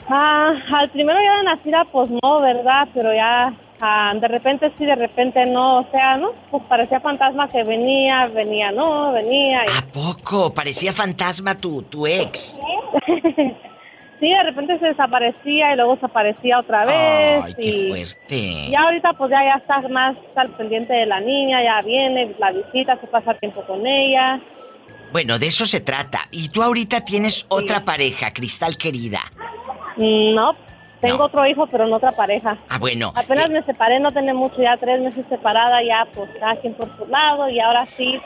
Ah, al primero ya de nacida, pues no, ¿verdad? Pero ya ah, de repente sí, de repente no. O sea, ¿no? Pues parecía fantasma que venía, venía, no, venía. y- ¿A poco? Parecía fantasma tu, tu ex. *laughs* sí, de repente se desaparecía y luego se aparecía otra vez. Ay, y qué fuerte. Ya ahorita pues ya, ya está más al pendiente de la niña, ya viene, la visita, se pasa tiempo con ella. Bueno, de eso se trata. Y tú ahorita tienes otra pareja, Cristal querida. Mm, No, tengo No. otro hijo, pero en otra pareja. Ah, bueno. Apenas me separé, no tenía mucho, ya tres meses separada, ya pues cada quien por su lado y ahora sí,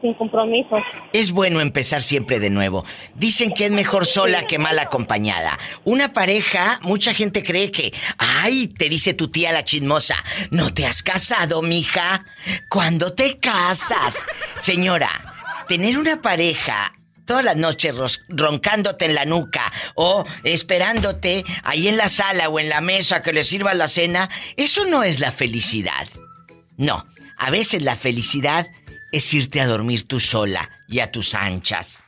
sin compromisos. Es bueno empezar siempre de nuevo. Dicen que es mejor sola que mal acompañada. Una pareja, mucha gente cree que, ay, te dice tu tía la chismosa, no te has casado, mija. ¿Cuándo te casas? Señora, tener una pareja todas las noches ros- roncándote en la nuca o esperándote ahí en la sala o en la mesa que le sirvas la cena, eso no es la felicidad. No, a veces la felicidad es irte a dormir tú sola y a tus anchas.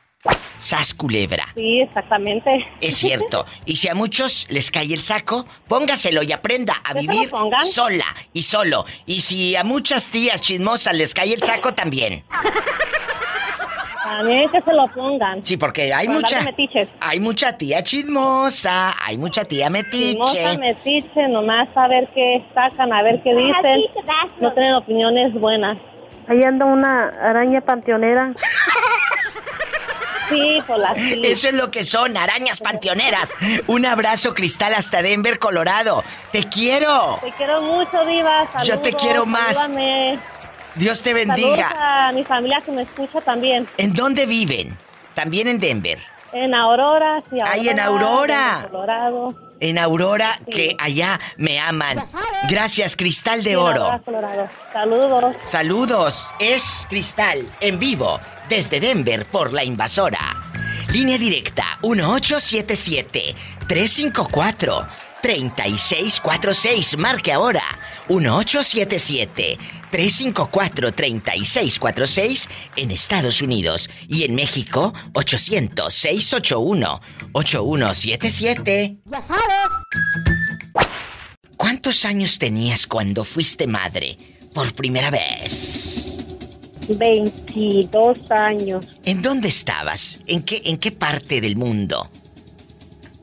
Sas culebra. Sí, exactamente. Es cierto. Y si a muchos les cae el saco, póngaselo y aprenda a ¿Que se lo vivir sola y solo. Y si a muchas tías chismosas les cae el saco también. También que se lo pongan. Sí, porque hay mucha hay mucha tía chismosa, hay mucha tía metiche. Chismosa, metiche, nomás a ver qué sacan, a ver qué dicen. No tienen opiniones buenas. Ahí anda una araña panteonera. Sí, por la Eso es lo que son, arañas panteoneras. Un abrazo, Cristal, hasta Denver, Colorado. Te quiero. Te quiero mucho, Diva. Yo te quiero más. salúdame. Dios te Saludos bendiga. a mi familia que me escucha también. ¿En dónde viven? También en Denver. En Aurora, sí, Ay, en Aurora. Denver, Colorado. En Aurora, que allá me aman. Gracias, Cristal de Sí, en Oro. Aurora, Colorado. Saludos. Saludos, es Cristal, en vivo, desde Denver por la invasora. Línea directa 1877-354-3646. Marque ahora 1877-354-3646 en Estados Unidos y en México 800-681-8177. Ya sabes. ¿Cuántos años tenías cuando fuiste madre por primera vez? 22 años ¿En dónde estabas? ¿En qué, en qué parte del mundo?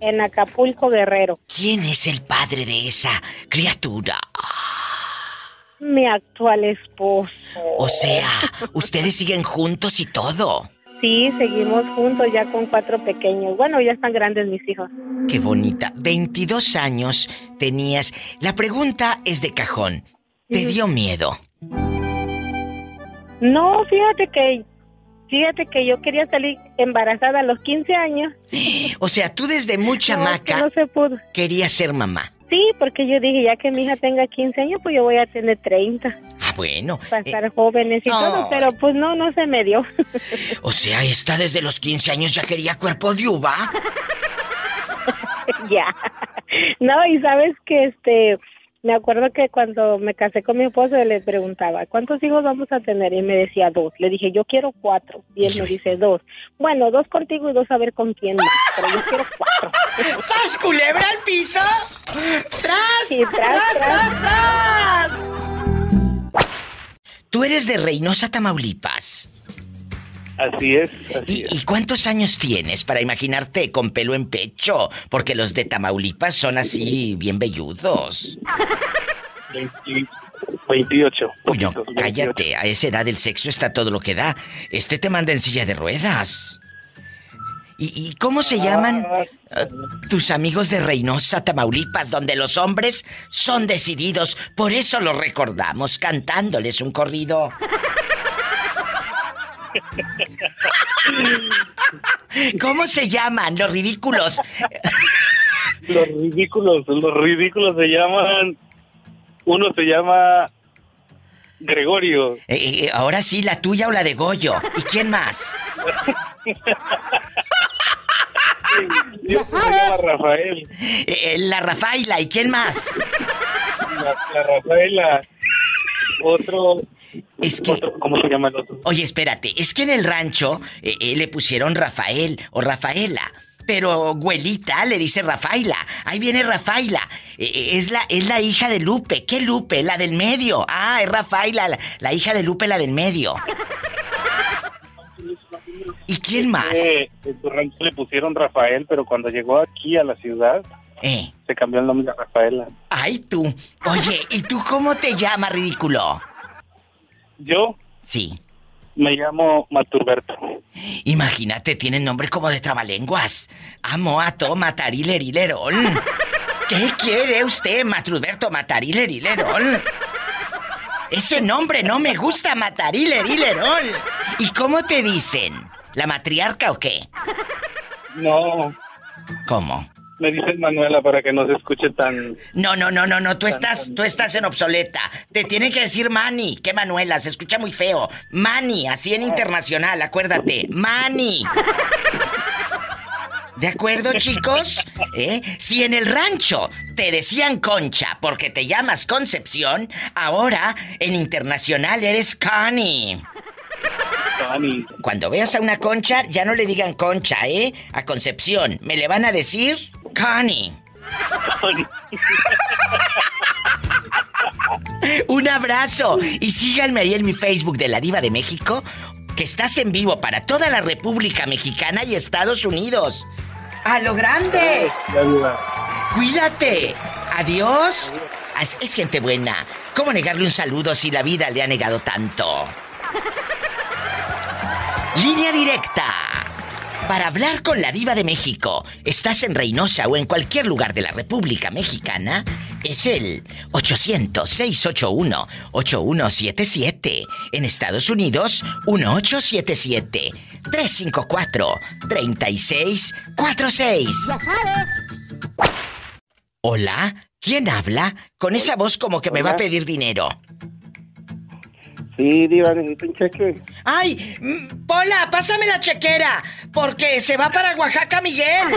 En Acapulco, Guerrero. ¿Quién es el padre de esa criatura? Mi actual esposo. O sea, ustedes siguen juntos y todo. Sí, seguimos juntos ya con cuatro pequeños. Bueno, ya están grandes mis hijos. Qué bonita. 22 años tenías. La pregunta es de cajón. ¿Te dio miedo? No, fíjate que fíjate que yo quería salir embarazada a los 15 años. *gasps* O sea, tú desde muy No, que no se pudo. querías ser mamá. Sí, porque yo dije, ya que mi hija tenga 15 años, pues yo voy a tener 30 Ah, bueno. para estar jóvenes y todo, no. pero pues no, no se me dio. O sea, esta desde los 15 años ya quería cuerpo de uva. *laughs* ya. No, y sabes que este me acuerdo que cuando me casé con mi esposo le preguntaba, ¿cuántos hijos vamos a tener? Y me decía dos. Le dije, yo quiero cuatro. Y él me dice dos. Bueno, dos contigo y dos a ver con quién más. Pero yo quiero cuatro. *laughs* ¡Sas culebra al piso! ¡Tras! Sí, tras, tras. Tú eres de Reynosa, Tamaulipas. Así es. ¿Y, y cuántos años tienes para imaginarte con pelo en pecho? Porque los de Tamaulipas son así, bien velludos. 28. Uy, no, cállate. A esa edad el sexo está todo lo que da. Este te manda en silla de ruedas. ¿Y, y cómo se llaman eh, tus amigos de Reynosa, Tamaulipas, donde los hombres son decididos? Por eso los recordamos cantándoles un corrido. *laughs* ¿Cómo se llaman los ridículos? Los ridículos, los ridículos se llaman. Uno se llama Gregorio. Eh, eh, ahora sí, la tuya o la de Goyo. ¿Y quién más? Y otro se llama Rafael. Eh, eh, la Rafaela. ¿Y quién más? La, la Rafaela. Otro. Es que. ¿Cómo se llama el otro? Oye, espérate, es que en el rancho eh, eh, le pusieron Rafael o Rafaela. Pero güelita le dice Rafaela. Ahí viene Rafaela. Eh, es, la, es la hija de Lupe. ¿Qué Lupe? La del medio. Ah, es Rafaela, la, la hija de Lupe, la del medio. ¿Y quién más? En su rancho le pusieron Rafael, pero cuando llegó aquí a la ciudad, Eh. se cambió el nombre a Rafaela. Ay, tú. Oye, ¿y tú cómo te llamas, ridículo? Yo Sí. me llamo Maturberto. Imagínate, tienen nombre como de trabalenguas. Amo a to matarilerillerol. *laughs* ¿Qué quiere usted, Matruberto Matarilerillerol? Ese nombre no me gusta, Matarilerillerol. ¿Y cómo te dicen? ¿La matriarca o qué? No, ¿Cómo? Me dices Manuela para que no se escuche tan... No, no, no, no, no, tú estás, tú estás en obsoleta. Te tienen que decir Mani, que Manuela, se escucha muy feo. Mani, así en internacional, acuérdate. Mani. ¿De acuerdo, chicos? ¿Eh? Si en el rancho te decían Concha porque te llamas Concepción, ahora en internacional eres Connie. Cuando veas a una concha, ya no le digan concha, ¿eh? A Concepción. Me le van a decir Connie. Un abrazo y síganme ahí en mi Facebook de la Diva de México, que estás en vivo para toda la República Mexicana y Estados Unidos. ¡A lo grande! ¡Cuídate! ¡Adiós! Es, es gente buena. ¿Cómo negarle un saludo si la vida le ha negado tanto? Línea directa. Para hablar con la diva de México, estás en Reynosa o en cualquier lugar de la República Mexicana, es el 800-681-8177. En Estados Unidos, 1877-354-3646. Ya sabes. Hola, ¿quién habla? Con esa voz como que me va a pedir dinero. Sí, Diva, necesito un cheque. ¡Ay! mm, Pola, pásame la chequera, porque se va para Oaxaca Miguel. *laughs*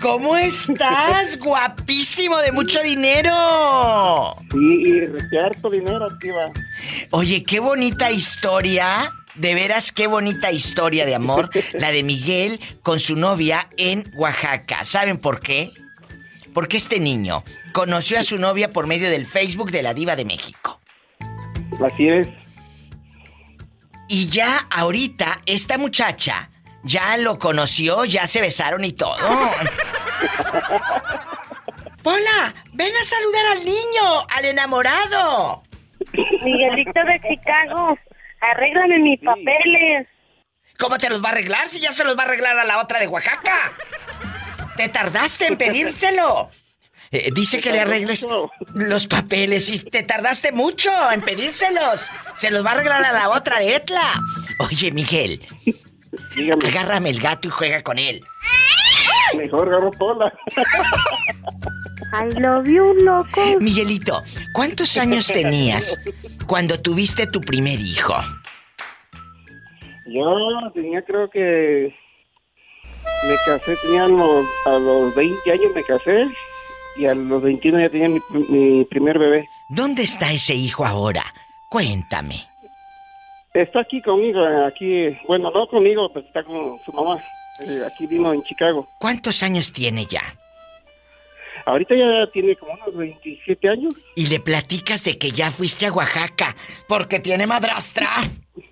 ¿Cómo estás? Guapísimo, de mucho dinero. Sí, y cierto dinero, Diva. Oye, qué bonita historia. De veras, qué bonita historia de amor. *laughs* La de Miguel con su novia en Oaxaca. ¿Saben por qué? Porque este niño conoció a su novia por medio del Facebook de la Diva de México. Así es. Y ya ahorita esta muchacha ya lo conoció, ya se besaron y todo. *laughs* Pola, ven a saludar al niño, al enamorado. Miguelito de Chicago, arréglame mis papeles. ¿Cómo te los va a arreglar si ya se los va a arreglar a la otra de Oaxaca? Te tardaste en pedírselo. Eh, dice que le arregles los papeles y te tardaste mucho en pedírselos. Se los va a arreglar a la otra de Etla. Oye, Miguel, agárrame el gato y juega con él. Mejor agarro Pola. I love you, loco. Miguelito, ¿cuántos años tenías cuando tuviste tu primer hijo? Yo tenía, creo que. Me casé, tenía los, a los 20 años me casé. Y a los 21 ya tenía mi, mi primer bebé. ¿Dónde está ese hijo ahora? Cuéntame. Está aquí conmigo, aquí. Bueno, no conmigo, pues está con su mamá. Eh, aquí vino en Chicago. ¿Cuántos años tiene ya? Ahorita ya tiene como unos 27 años. Y le platicas de que ya fuiste a Oaxaca porque tiene madrastra. *laughs*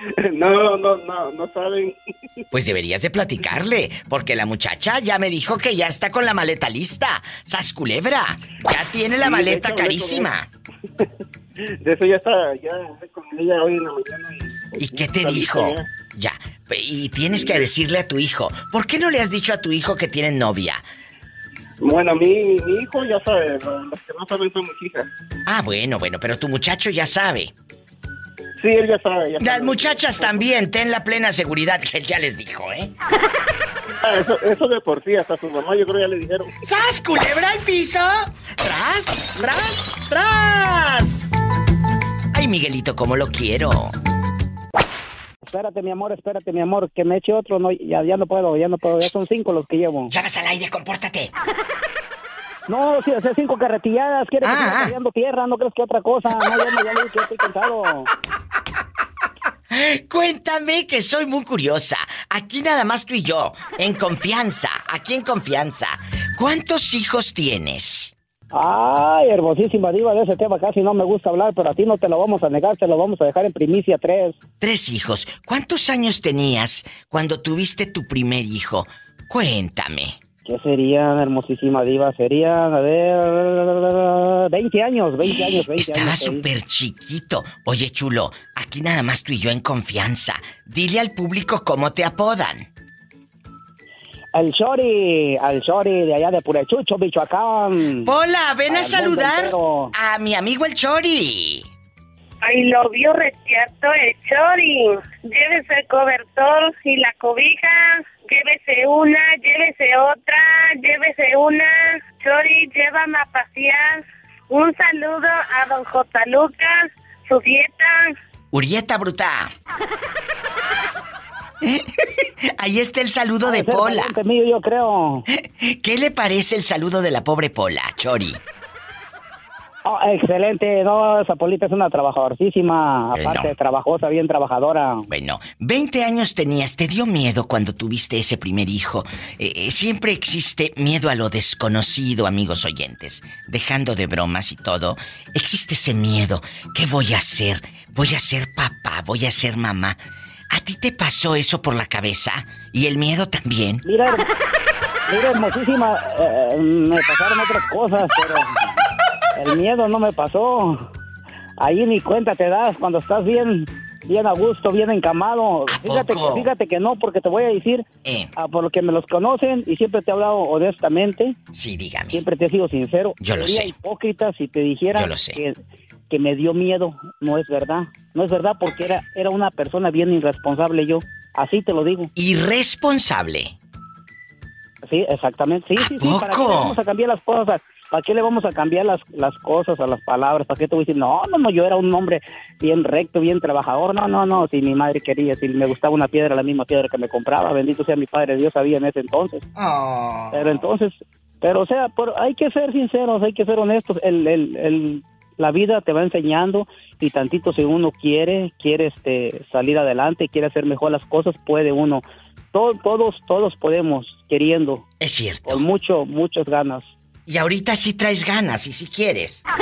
*laughs* No, no, no, no saben. *laughs* Pues deberías de platicarle, porque la muchacha ya me dijo que ya está con la maleta lista. ¡Sas culebra! Ya tiene la Sí, de maleta hecho, carísima. *laughs* De eso ya está, ya con ella hoy en la mañana. Y, ¿Y qué te dijo? lista Ya. Y tienes que decirle a tu hijo. ¿Por qué no le has dicho a tu hijo que tienen novia? Bueno, mi, mi hijo ya sabe, los que no saben son mis hijas. Ah, bueno, bueno, pero tu muchacho ya sabe. Sí, él ya sabe. Ya Las sabe. muchachas también, ten la plena seguridad que él ya les dijo, ¿eh? Ah, eso, eso de por sí, hasta su mamá yo creo ya le dijeron. ¡Sas, culebra al piso! ¡Tras, tras, tras! Ay, Miguelito, cómo lo quiero. Espérate, mi amor, espérate, mi amor, que me eche otro. No, ya, ya no puedo, ya no puedo. Ya son cinco los que llevo. Ya vas al aire, compórtate. No, si hacer cinco carretilladas, quieres que Ah, siga ah. tierra, no crees que otra cosa. No, ya, me- ya ya estoy cansado. Cuéntame que soy muy curiosa. Aquí nada más tú y yo, en confianza, aquí en confianza. ¿Cuántos hijos tienes? Ay, hermosísima diva, de ese tema casi no me gusta hablar, pero a ti no te lo vamos a negar, te lo vamos a dejar en primicia tres. Tres hijos. ¿Cuántos años tenías cuando tuviste tu primer hijo? Cuéntame. ¿Qué serían, hermosísima diva? Serían, a ver, 20 años, 20 años, 20 Estaba años. sí. súper chiquito. Oye, chulo, aquí nada más tú y yo en confianza. Dile al público cómo te apodan. Al Shori, al Shori de allá de Purechucho, Michoacán. Hola, ven a Al saludar entero. a mi amigo el Chori. I love you, retiato el chori. Llévese el cobertor y la cobija. Llévese una, llévese otra, llévese una. Chori, llévame a pasear. Un saludo a don J. Lucas, su dieta. Urieta bruta. *laughs* Ahí está el saludo de Pola. mío, yo creo. ¿Qué le parece el saludo de la pobre Pola, Chori? Oh, excelente, no, esa Polita es una trabajadorcísima, aparte no. trabajosa, bien trabajadora. Bueno, 20 años tenías, ¿te dio miedo cuando tuviste ese primer hijo? Eh, eh, siempre existe miedo a lo desconocido, amigos oyentes. Dejando de bromas y todo, existe ese miedo. ¿Qué voy a hacer? ¿Voy a ser papá? ¿Voy a ser mamá? ¿A ti te pasó eso por la cabeza? ¿Y el miedo también? Mira, mira hermosísima, eh, me pasaron otras cosas, pero el miedo no me pasó. Ahí ni cuenta te das cuando estás bien, bien a gusto, bien encamado. Fíjate poco? que, fíjate que no, porque te voy a decir, Eh. ah, por lo que me los conocen y siempre te he hablado honestamente. Sí, dígame. Siempre te he sido sincero. Yo lo Sería sé. hipócrita si te dijera Yo lo sé. Que, que me dio miedo. No es verdad. No es verdad porque era, era una persona bien irresponsable yo. Así te lo digo. Irresponsable. Sí, exactamente. Sí, sí, sí. ¿Para poco? le vamos a cambiar las cosas? ¿Para qué le vamos a cambiar las, las cosas a las palabras? ¿Para qué te voy a decir? No, no, no, yo era un hombre bien recto, bien trabajador. No, no, no. Si mi madre quería, si me gustaba una piedra, la misma piedra que me compraba. Bendito sea mi padre, Dios sabía en ese entonces. Pero entonces, pero o sea, por, hay que ser sinceros, hay que ser honestos. El, el, el, la vida te va enseñando y tantito si uno quiere, quiere este, salir adelante, quiere hacer mejor las cosas, puede uno. Todo- todos, todos podemos, queriendo. Es cierto. Con mucho, muchas ganas. Y ahorita sí traes ganas, y si quieres. *laughs*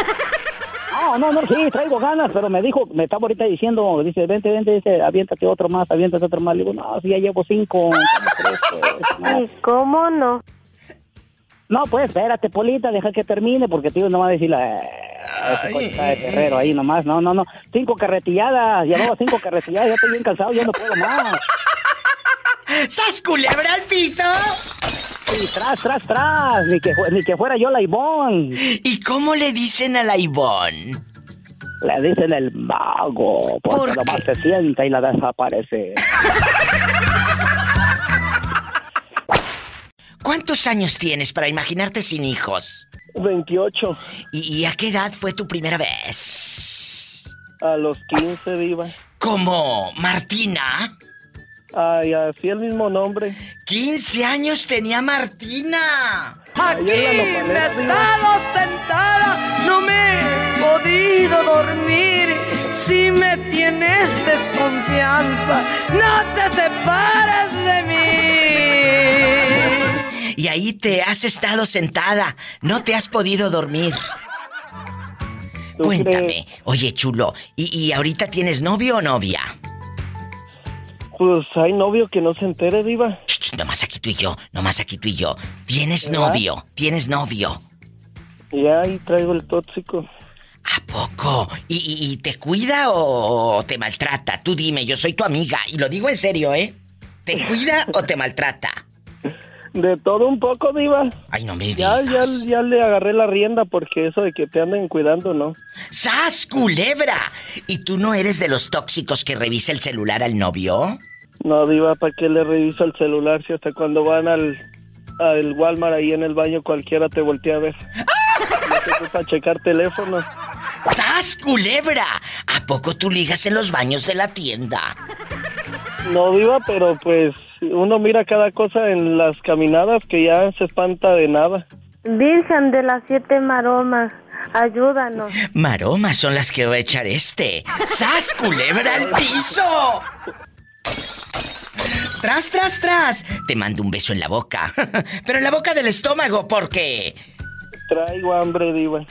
No, no, no, sí, traigo ganas, pero me dijo, me estaba ahorita diciendo, dice, vente, vente, dice, aviéntate otro más, aviéntate otro más. Le digo, no, si ya llevo cinco. ¿cómo crees, pues? No. ¿Cómo no? No, pues espérate, Polita, deja que termine, porque tío no va a decir la. Está de terrero ahí nomás. No, no, no. Cinco carretilladas, llevaba cinco carretilladas, ya estoy bien cansado, ya no puedo más. *laughs* ¡Sas culebra al piso! Sí, tras, tras, tras. Ni que, ni que fuera yo la Ivonne. ¿Y cómo le dicen a la Ivonne? Le dicen el mago, porque nomás se sienta y la desaparece. ¿Cuántos años tienes para imaginarte sin hijos? 28. ¿Y, y a qué edad fue tu primera vez? A los 15, Diva. ¿Cómo? ¿Martina? Ay, así el mismo nombre. 15 años tenía Martina. Aquí me he estado sentada, no me he podido dormir. Si me tienes desconfianza, no te separes de mí. Y ahí te has estado sentada. No te has podido dormir. ¿Tú Cuéntame. Oye, chulo, ¿y, y ahorita tienes novio o novia? Pues hay novio que no se entere, Diva. Ch, nomás aquí tú y yo, nomás aquí tú y yo. Tienes ¿Verdad? novio, tienes novio. Ya ahí traigo el tóxico. Poco. ¿Y, y- y te cuida o te maltrata? Tú dime, yo soy tu amiga. Y lo digo en serio, ¿eh? ¿Te cuida o te maltrata? De todo un poco, Diva. Ay, no me Ya, ya, ya le agarré la rienda porque eso de que te anden cuidando, ¿no? ¡Sas, culebra! ¿Y tú no eres de los tóxicos que revisa el celular al novio? No, Diva, ¿para qué le reviso el celular si hasta cuando van al, al Walmart ahí en el baño cualquiera te voltea a ver? No te ocupa checar teléfono. ¡Sas, culebra! ¿A poco tú ligas en los baños de la tienda? No, Diva, pero pues uno mira cada cosa en las caminadas que ya se espanta de nada. Virgen de las siete maromas, ayúdanos. Maromas son las que va a echar este. ¡Sas, culebra al piso! ¡Tras, tras, tras! Te mando un beso en la boca. *laughs* Pero en la boca del estómago, porque... Traigo hambre, Diva. *laughs*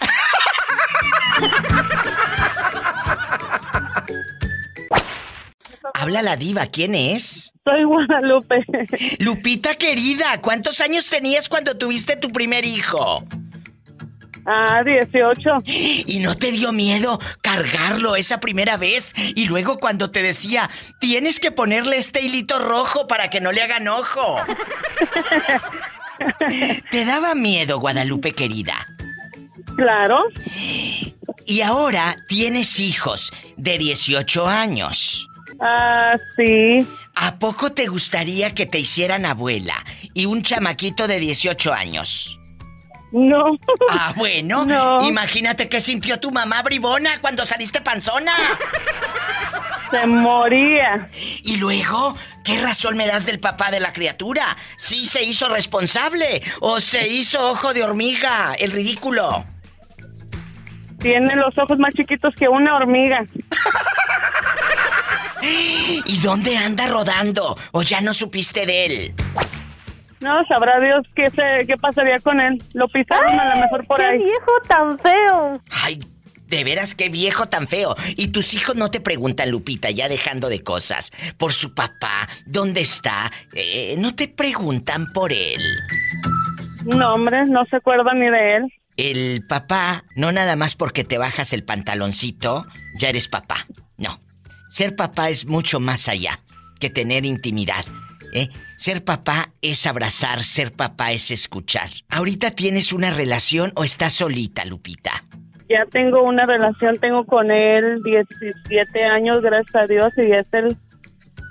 Habla la diva, ¿quién es? Soy Guadalupe. *laughs* Lupita querida, ¿cuántos años tenías cuando tuviste tu primer hijo? Ah, 18. *gasps* ¿Y no te dio miedo cargarlo esa primera vez? Y luego cuando te decía, tienes que ponerle este hilito rojo para que no le hagan ojo. *laughs* ¿Te daba miedo, Guadalupe querida? Claro. Y ahora tienes hijos de 18 años. Ah, sí. ¿A poco te gustaría que te hicieran abuela y un chamaquito de 18 años? No. Ah, bueno. *laughs* No. Imagínate qué sintió tu mamá bribona cuando saliste panzona. *laughs* Se moría. Y luego, ¿qué razón me das del papá de la criatura? ¿Sí se hizo responsable o se hizo ojo de hormiga? El ridículo. Tiene los ojos más chiquitos que una hormiga. *laughs* *gasps* ¿Y dónde anda rodando? ¿O ya no supiste de él? No, sabrá Dios qué, se, qué pasaría con él. Lo pisaron a lo mejor por ¡Qué ahí. viejo tan feo! Ay, de veras qué viejo tan feo. Y tus hijos no te preguntan, Lupita, ya dejando de cosas, por su papá, ¿dónde está? Eh, no te preguntan por él. No, hombre, no se acuerdan ni de él. El papá, no nada más porque te bajas el pantaloncito, ya eres papá. No. Ser papá es mucho más allá que tener intimidad. ¿eh? Ser papá es abrazar, ser papá es escuchar. ¿Ahorita tienes una relación o estás solita, Lupita? Ya tengo una relación, tengo con él 17 años, gracias a Dios, y es el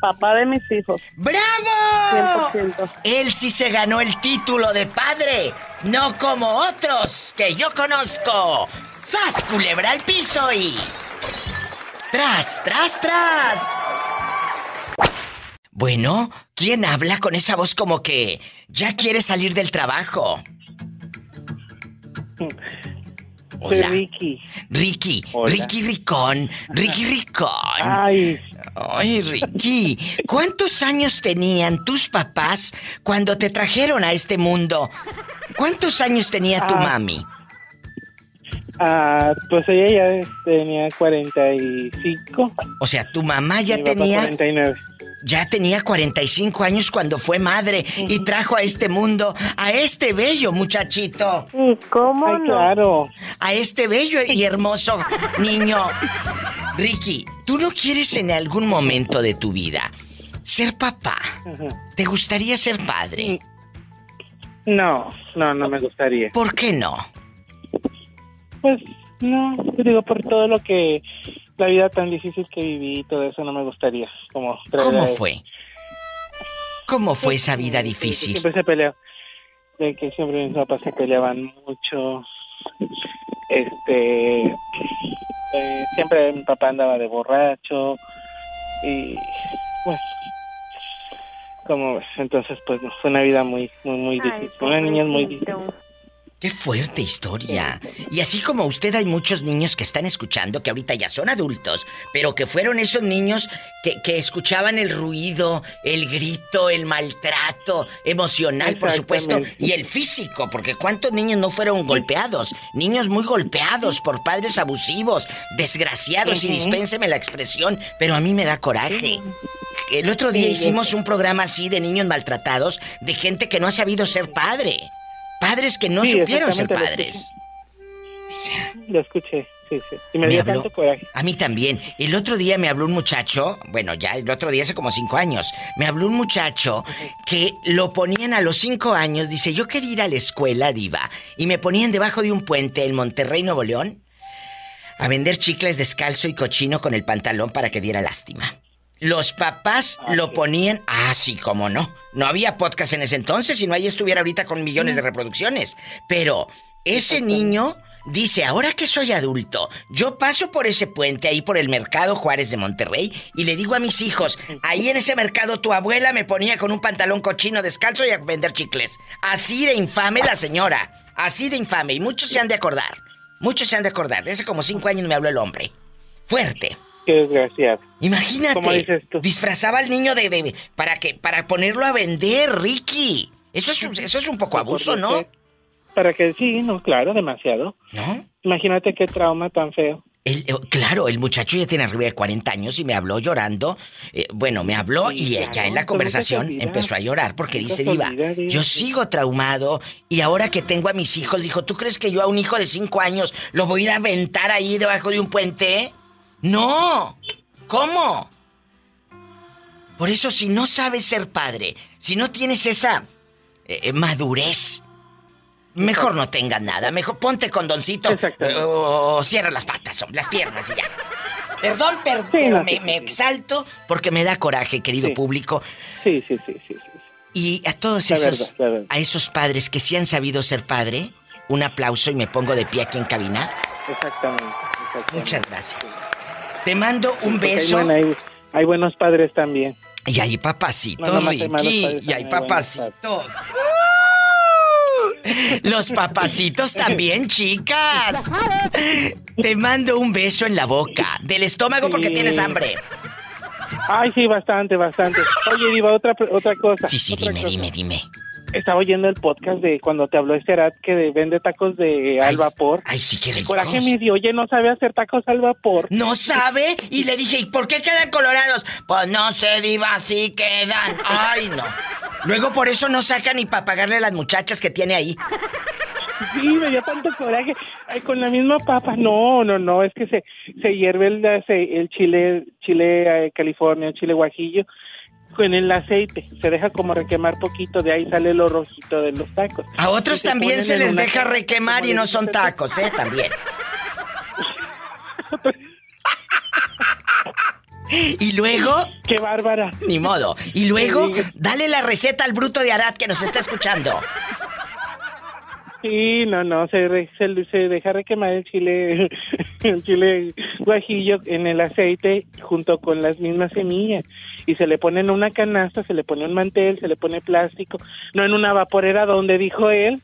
papá de mis hijos. ¡Bravo! 100%. Él sí se ganó el título de padre, no como otros que yo conozco. ¡Sas, culebra al piso y... ¡Tras, tras, tras! Bueno, ¿quién habla con esa voz como que ya quiere salir del trabajo? Hola. Ricky. Ricky, Hola. Ricky Ricón, Ricky Ricón. Ay. Ay, Ricky, ¿cuántos años tenían tus papás cuando te trajeron a este mundo? ¿Cuántos años tenía tu Ah. mami? Ah, pues ella ya tenía 45. O sea, tu mamá ya mi tenía 49. ya tenía 45 años cuando fue madre y trajo a este mundo a este bello muchachito. ¿Y cómo Ay, no? claro. A este bello y hermoso niño. Ricky, ¿tú no quieres en algún momento de tu vida ser papá? ¿Te gustaría ser padre? No, no, no me gustaría. ¿Por qué no? Pues no, digo por todo lo que la vida tan difícil que viví y todo eso no me gustaría. Como ¿Cómo fue? ¿Cómo fue esa vida difícil? Siempre se peleó. De que siempre mis papás se peleaban mucho. Este. eh, siempre mi papá andaba de borracho. Y. Pues. Como ves, entonces, pues no, fue una vida muy, muy, muy difícil. Una niña muy difícil. Qué fuerte historia. Y así como usted hay muchos niños que están escuchando, que ahorita ya son adultos, pero que fueron esos niños que, que escuchaban el ruido, el grito, el maltrato emocional, por supuesto, y el físico, porque cuántos niños no fueron golpeados, niños muy golpeados por padres abusivos, desgraciados, y dispénseme la expresión, pero a mí me da coraje. El otro día Sí, hicimos un programa así de niños maltratados, de gente que no ha sabido ser padre. Padres que no Sí, supieron ser padres. Lo escuché, sí, sí. Y me, Me dio habló. tanto coraje. A mí también. El otro día me habló un muchacho, bueno, ya el otro día hace como cinco años, me habló un muchacho que lo ponían a los cinco años, dice, yo quería ir a la escuela, diva, y me ponían debajo de un puente en Monterrey, Nuevo León, a vender chicles descalzo y cochino con el pantalón para que diera lástima. Los papás lo ponían, ah, sí, cómo no. No había podcast en ese entonces, si no ahí estuviera ahorita con millones de reproducciones. Pero ese niño dice, ahora que soy adulto, yo paso por ese puente ahí por el mercado Juárez de Monterrey y le digo a mis hijos, ahí en ese mercado tu abuela me ponía con un pantalón cochino descalzo y a vender chicles. Así de infame la señora, así de infame, y muchos se han de acordar. Muchos se han de acordar. De hace como cinco años me habló el hombre. Fuerte. Qué desgraciado. Imagínate. ¿Cómo dices tú? Disfrazaba al niño de, de- para que para ponerlo a vender, Ricky. Eso es un- eso es un poco abuso, ¿no? Para que sí, no, claro, demasiado. ¿No? Imagínate qué trauma tan feo. El- eh, claro, el muchacho ya tiene arriba de 40 años y me habló llorando. Eh, bueno, me habló y claro, ya en la conversación empezó a llorar porque dice, Diva, yo eso". sigo traumado y ahora que tengo a mis hijos, dijo, ¿tú crees que yo a un hijo de 5 años lo voy a ir a aventar ahí debajo de un puente? No. ¿Cómo? Por eso si no sabes ser padre, si no tienes esa eh, eh, madurez Mejor no tengas nada, mejor ponte condoncito eh, o, o cierra las patas, las piernas y ya. Perdón, perdón, pero me, me exalto porque me da coraje, querido público. Sí, sí, sí, sí. sí. Y a todos La esos, verdad, la verdad. a esos padres que sí han sabido ser padre, un aplauso y me pongo de pie aquí en cabina. Exactamente. exactamente. Muchas gracias. Te mando un hay beso. Hay, hay buenos padres también. Y hay papacitos, No, hay Y hay papacitos. Los papacitos también, chicas. Te mando un beso en la boca. Del estómago porque Sí. tienes hambre. Ay, sí, bastante, bastante. Oye, Diva, otra, otra cosa. Sí, sí, otra dime, cosa. dime, dime. Estaba oyendo el podcast de cuando te habló este Arat que de- vende tacos de al vapor. Ay, sí, qué ricos. Coraje me dio, oye, no sabe hacer tacos al vapor. ¿No sabe? Y le dije, ¿y por qué quedan colorados? Pues no sé, diva, así quedan. Ay, no. Luego por eso no sacan ni para pagarle a las muchachas que tiene ahí. Sí, me dio tanto coraje. Ay, con la misma papa. No, no, no, es que se, se hierve el, el chile, chile eh, California, chile guajillo, con el aceite. Se deja como requemar poquito, de ahí sale lo rojito de los tacos. A otros se también se en les deja requemar y no son 70. tacos, ¿eh? También. *laughs* Y luego... ¡Qué bárbara! Ni modo. Y luego, dale la receta al bruto de Arad que nos está escuchando. Sí, no, no, se, re- se, se deja requemar el chile, *laughs* el chile guajillo en el aceite junto con las mismas semillas y se le pone en una canasta, se le pone un mantel, se le pone plástico, no en una vaporera donde dijo él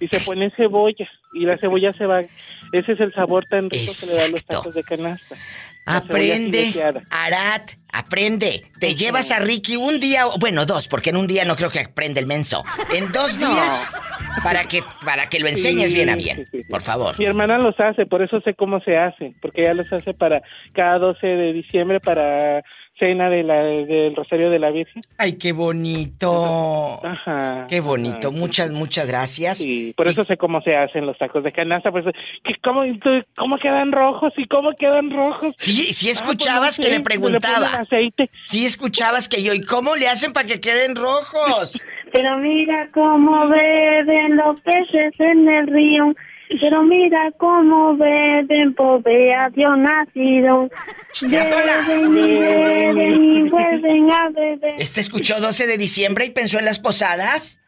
y se pone cebolla y la cebolla se va, ese es el sabor tan rico que le da a los tacos de canasta. Aprende. Arad, aprende. Te llevas a Ricky un día, bueno, dos, porque en un día no creo que aprenda el menso. En dos No. días, para que, para que lo enseñes Sí, bien a bien, sí, por favor. Mi hermana los hace, por eso sé cómo se hace, porque ella los hace para cada 12 de diciembre para cena de la, del Rosario de la Virgen. Ay, qué bonito. Ajá. Qué bonito. Muchas, muchas gracias. Sí, por eso sé cómo se hacen los tacos de canasta, pues que cómo, cómo quedan rojos y cómo quedan rojos. Sí, sí Ah, escuchabas pues no que sé, le preguntaba. ponen aceite. Sí escuchabas que yo, ¿y cómo le hacen para que queden rojos? *laughs* Pero mira cómo beben los peces en el río. Pero mira cómo beben, pobre a Dios nacido. *laughs* Beben y beben y vuelven a beber. ¿Este escuchó 12 de diciembre y pensó en las posadas?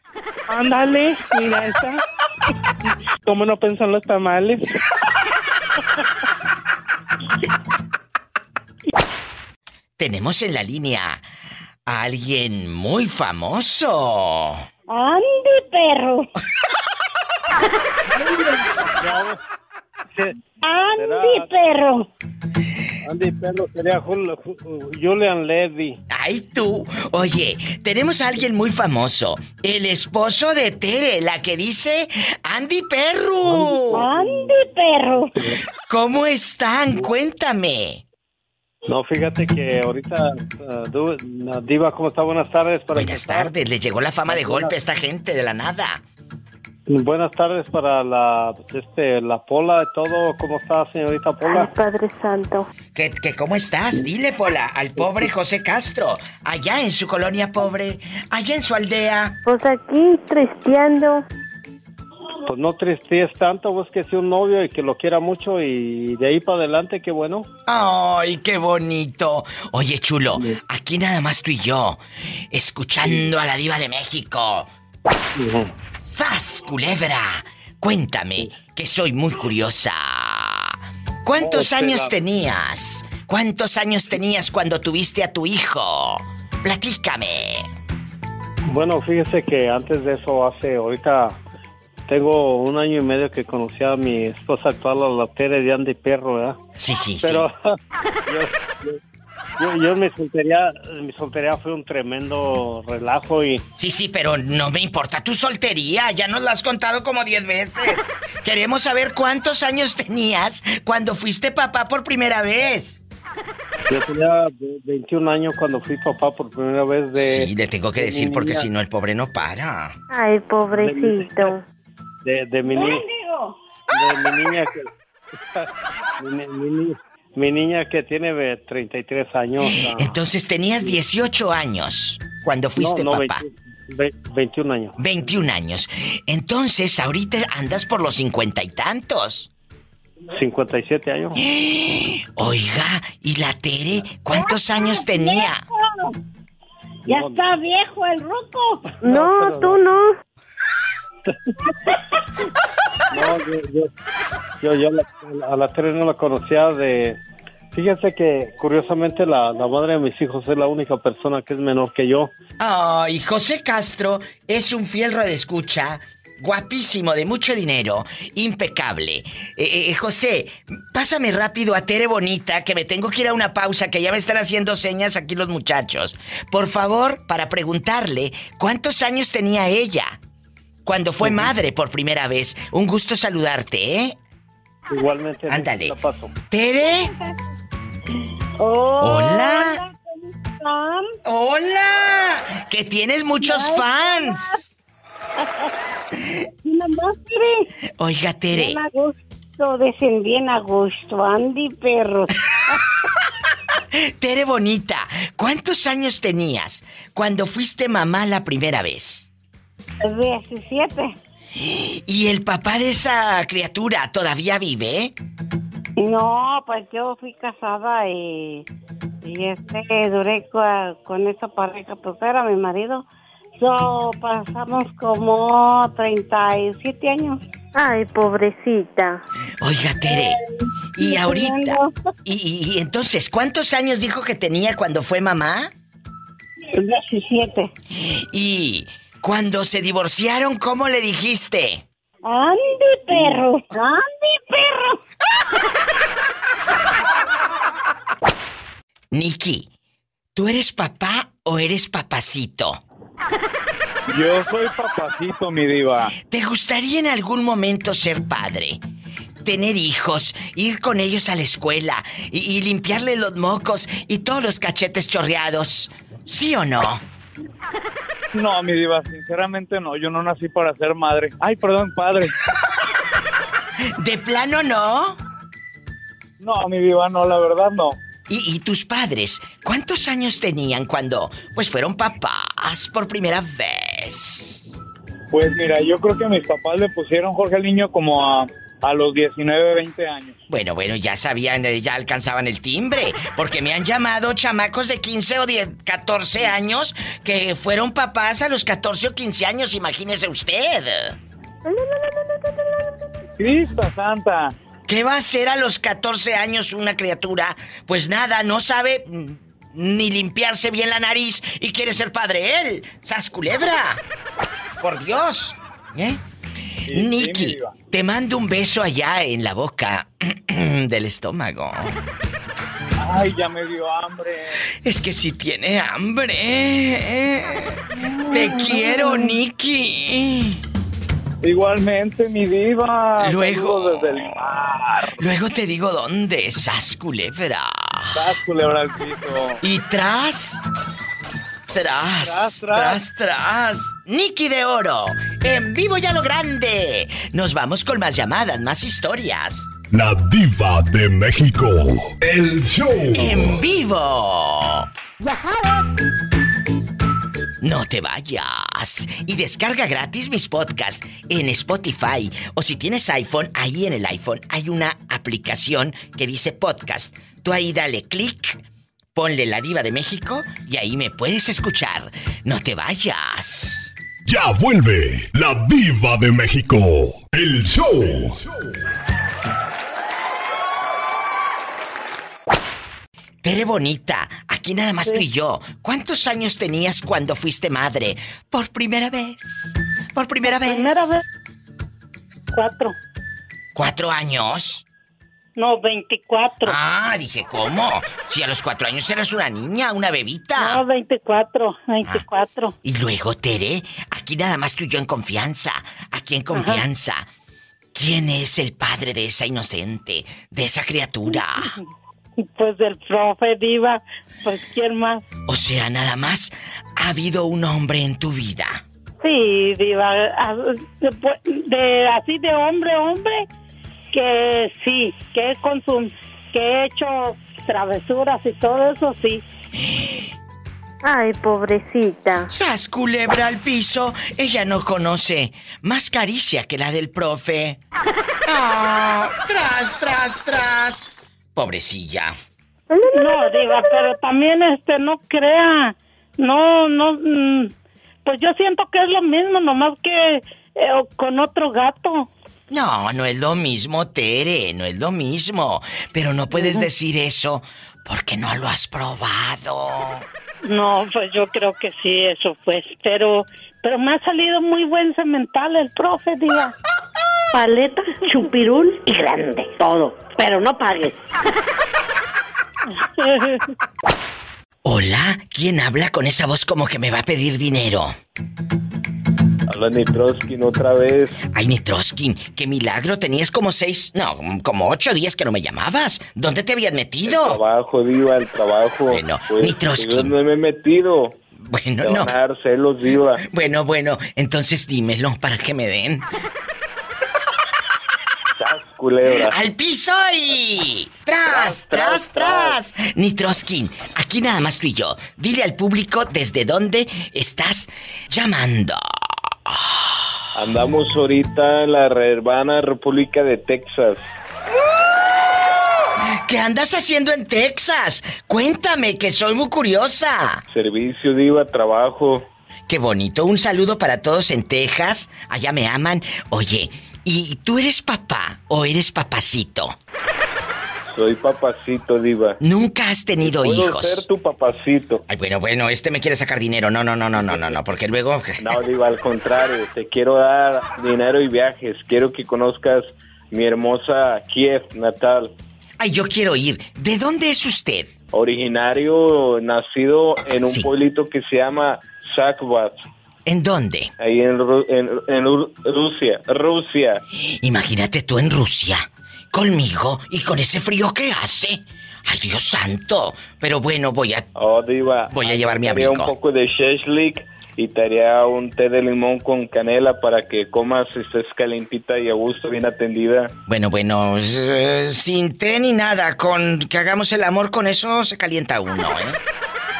Ándale, mira esta. ¿Cómo no pensan los tamales? Tenemos en la línea a alguien muy famoso. ¡Andy, perro! *laughs* ¡Andy, perro! Andy Perro sería Jul- Ju- Julian Levy. Ay, tú. Oye, tenemos a alguien muy famoso. El esposo de Tere, la que dice Andy Perro. ¡Andy, perro! ¿Cómo están? Cuéntame. No, fíjate que ahorita, uh, uh, Diva, ¿cómo está? Buenas tardes. Para Buenas empezar. tardes. Les llegó la fama de golpe a esta gente de la nada. Buenas tardes para la, este, la Pola y todo. ¿Cómo está, señorita Pola? Padre Santo. ¿Qué, qué, cómo estás? Dile, Pola, al pobre José Castro. Allá en su colonia pobre, allá en su aldea. Pues aquí, tristeando. Pues no tristes tanto, vos que sea un novio y que lo quiera mucho y de ahí para adelante, qué bueno. ¡Ay, qué bonito! Oye, chulo, aquí nada más tú y yo, escuchando a la diva de México. ¡Sas, culebra! Cuéntame, que soy muy curiosa. ¿Cuántos Oh, años tenías? ¿Cuántos años tenías cuando tuviste a tu hijo? Platícame. Bueno, fíjese que antes de eso, hace ahorita tengo un año y medio que conocí a mi esposa actual, a la Tere de Andy Perro, ¿verdad? Sí, sí, Pero *laughs* yo, yo, yo mi soltería, mi soltería fue un tremendo relajo y Sí, sí, pero no me importa tu soltería, ya nos la has contado como 10 veces. *laughs* Queremos saber cuántos años tenías cuando fuiste papá por primera vez. yo tenía ve- 21 años cuando fui papá por primera vez de... Sí, le tengo que de decir porque niña- si no el pobre no para. Ay, pobrecito. De, de mi, ni- de mi niña que... *laughs* mi, mi mi niña que tiene ve- 33 años. *laughs* ah. Entonces tenías 18 años cuando fuiste no, no, papá. 20 Ve- 21 años. 21 años. Entonces, ahorita andas por los cincuenta y tantos. 57 años. *gasps* Oiga, ¿y la Tere cuántos años tenía? Ya está viejo el ruco. No, tú no. No, yo, yo, yo, a la Tere no la conocía de... Fíjense que curiosamente la, la madre de mis hijos es la única persona que es menor que yo. Ay, José Castro es un fiel escucha, guapísimo, de mucho dinero, impecable. Eh, eh, José, pásame rápido a Tere Bonita, que me tengo que ir a una pausa, que ya me están haciendo señas aquí los muchachos. Por favor, para preguntarle, ¿cuántos años tenía ella? Cuando fue madre por primera vez. Un gusto saludarte, ¿eh? Igualmente. Ándale. la paso. Tere. Hola. Hola. Que tienes muchos fans. *laughs* Tere. Oiga, Tere. Bien a gusto, dicen bien a gusto. Andy, perros. *laughs* Tere bonita, ¿cuántos años tenías cuando fuiste mamá la primera vez? 17. ¿Y el papá de esa criatura todavía vive? No, pues yo fui casada y, y este, duré con esa pareja, pues era mi marido. So, pasamos como 37 años. Ay, pobrecita. Oiga, Tere, y ahorita, y, y- y entonces, ¿cuántos años dijo que tenía cuando fue mamá? 17. Y cuando se divorciaron, ¿cómo le dijiste? Andy, perro. Andy, perro. Nikki, ¿tú eres papá o eres papacito? Yo soy papacito, mi diva. ¿Te gustaría en algún momento ser padre? Tener hijos, ir con ellos a la escuela y, y limpiarle los mocos y todos los cachetes chorreados. ¿Sí o no? No, mi diva, sinceramente no. Yo no nací para ser madre. Ay, perdón, padre. ¿De plano no? No, mi diva, no, la verdad no. ¿Y, y tus padres? ¿Cuántos años tenían cuando, pues, fueron papás por primera vez? Pues mira, yo creo que mis papás le pusieron Jorge al niño como a, a los 19, 20 años. Bueno, bueno, ya sabían, eh, ya alcanzaban el timbre, porque me han llamado chamacos de 15 o 10, 14 años que fueron papás a los 14 o 15 años, imagínese usted. Cristo Santa. ¿Qué va a hacer a los 14 años una criatura? Pues nada, no sabe mm, ni limpiarse bien la nariz y quiere ser padre él. ¡Sas culebra! Por Dios. ¿Eh? Nicky, te mando un beso allá en la boca *clears throat* del estómago. Ay, ya me dio hambre. Es que si tiene hambre. Te quiero, Nicky. Igualmente, mi diva. Luego. Desde el mar. Luego te digo dónde, sas culebra. Sas, culebra al piso. Y tras. Tras, Tras, tras, tras. tras. Nicky de Oro, en vivo ya lo grande. Nos vamos con más llamadas, más historias. La diva de México. El show. En vivo. Ya sabes. No te vayas. Y descarga gratis mis podcasts en Spotify. O si tienes iPhone, ahí en el iPhone hay una aplicación que dice podcast. Tú ahí dale clic, ponle la diva de México y ahí me puedes escuchar. No te vayas. Ya vuelve la diva de México. El show. Tere bonita, aquí nada más tú y yo. ¿Cuántos años tenías cuando fuiste madre? Por primera vez. Por primera vez. Primera vez. Cuatro. ¿Cuatro años? No, 24. Ah, dije, ¿cómo? Si a los cuatro años eras una niña, una bebita. No, 24. 24. Y luego, Tere, aquí nada más tú y yo en confianza. Aquí en confianza. ¿Quién es el padre de esa inocente, de esa criatura? *laughs* Pues el profe Diva. Pues quién más. O sea, nada más ha habido un hombre en tu vida. Sí, Diva. ah, de- de- así de hombre hombre. Que sí, que es con su, que he hecho travesuras y todo eso, sí. Ay, pobrecita. ¡Sas, culebra al piso! Ella no conoce más caricia que la del profe. ¡Ah! ¡Tras, tras, tras! Pobrecilla. No, diga, pero también este, no crea. No, no. mm, Pues yo siento que es lo mismo, nomás que eh, con otro gato. No, no es lo mismo, Tere, no es lo mismo. Pero no puedes decir eso porque no lo has probado. No, pues yo creo que sí, eso pues. Pero, pero me ha salido muy buen cemental el profe, diga. Paleta, chupirul y grande. Todo. Pero no pagues. Hola, ¿quién habla con esa voz como que me va a pedir dinero? Habla Nitroskin otra vez. Ay, Nitroskin, qué milagro, tenías como seis, no, como ocho días que no me llamabas. ¿Dónde te habías metido? Trabajo, Diva, el trabajo. Bueno, pues, Nitroskin. yo no me he metido. Bueno, no. van a dar celos, Diva. Bueno, bueno, entonces dímelo para que me den. Culebra. ¡Al piso y... ¡Tras, tras, tras! Nitroskin, aquí nada más tú y yo. Dile al público desde dónde estás llamando. Andamos ahorita en la hermana República de Texas. ¿Qué andas haciendo en Texas? Cuéntame, que soy muy curiosa. Servicio, Diva, trabajo. Qué bonito. Un saludo para todos en Texas. Allá me aman. Oye, ¿y tú eres papá o eres papacito? Soy papacito, Diva. Nunca has tenido Puedo hijos. ser tu papacito. Ay, bueno, bueno, este me quiere sacar dinero. No, no, no, no, no, no, no, porque luego. No, Diva, al contrario. Te quiero dar dinero y viajes. Quiero que conozcas mi hermosa Kiev natal. Ay, yo quiero ir. ¿De dónde es usted? Originario, nacido en un Sí. pueblito que se llama Sakvat. ¿En dónde? Ahí en, Ru- en, en Ru- Rusia. Rusia. Imagínate tú en Rusia, conmigo y con ese frío que hace. Ay, Dios santo. Pero bueno, voy a. Oh, Diva. Voy a llevar mi Te haría un poco de sheshlik y te haría un té de limón con canela para que comas y estés calentita y a gusto, bien atendida. Bueno, bueno, eh, sin té ni nada, con que hagamos el amor con eso se calienta uno, ¿eh?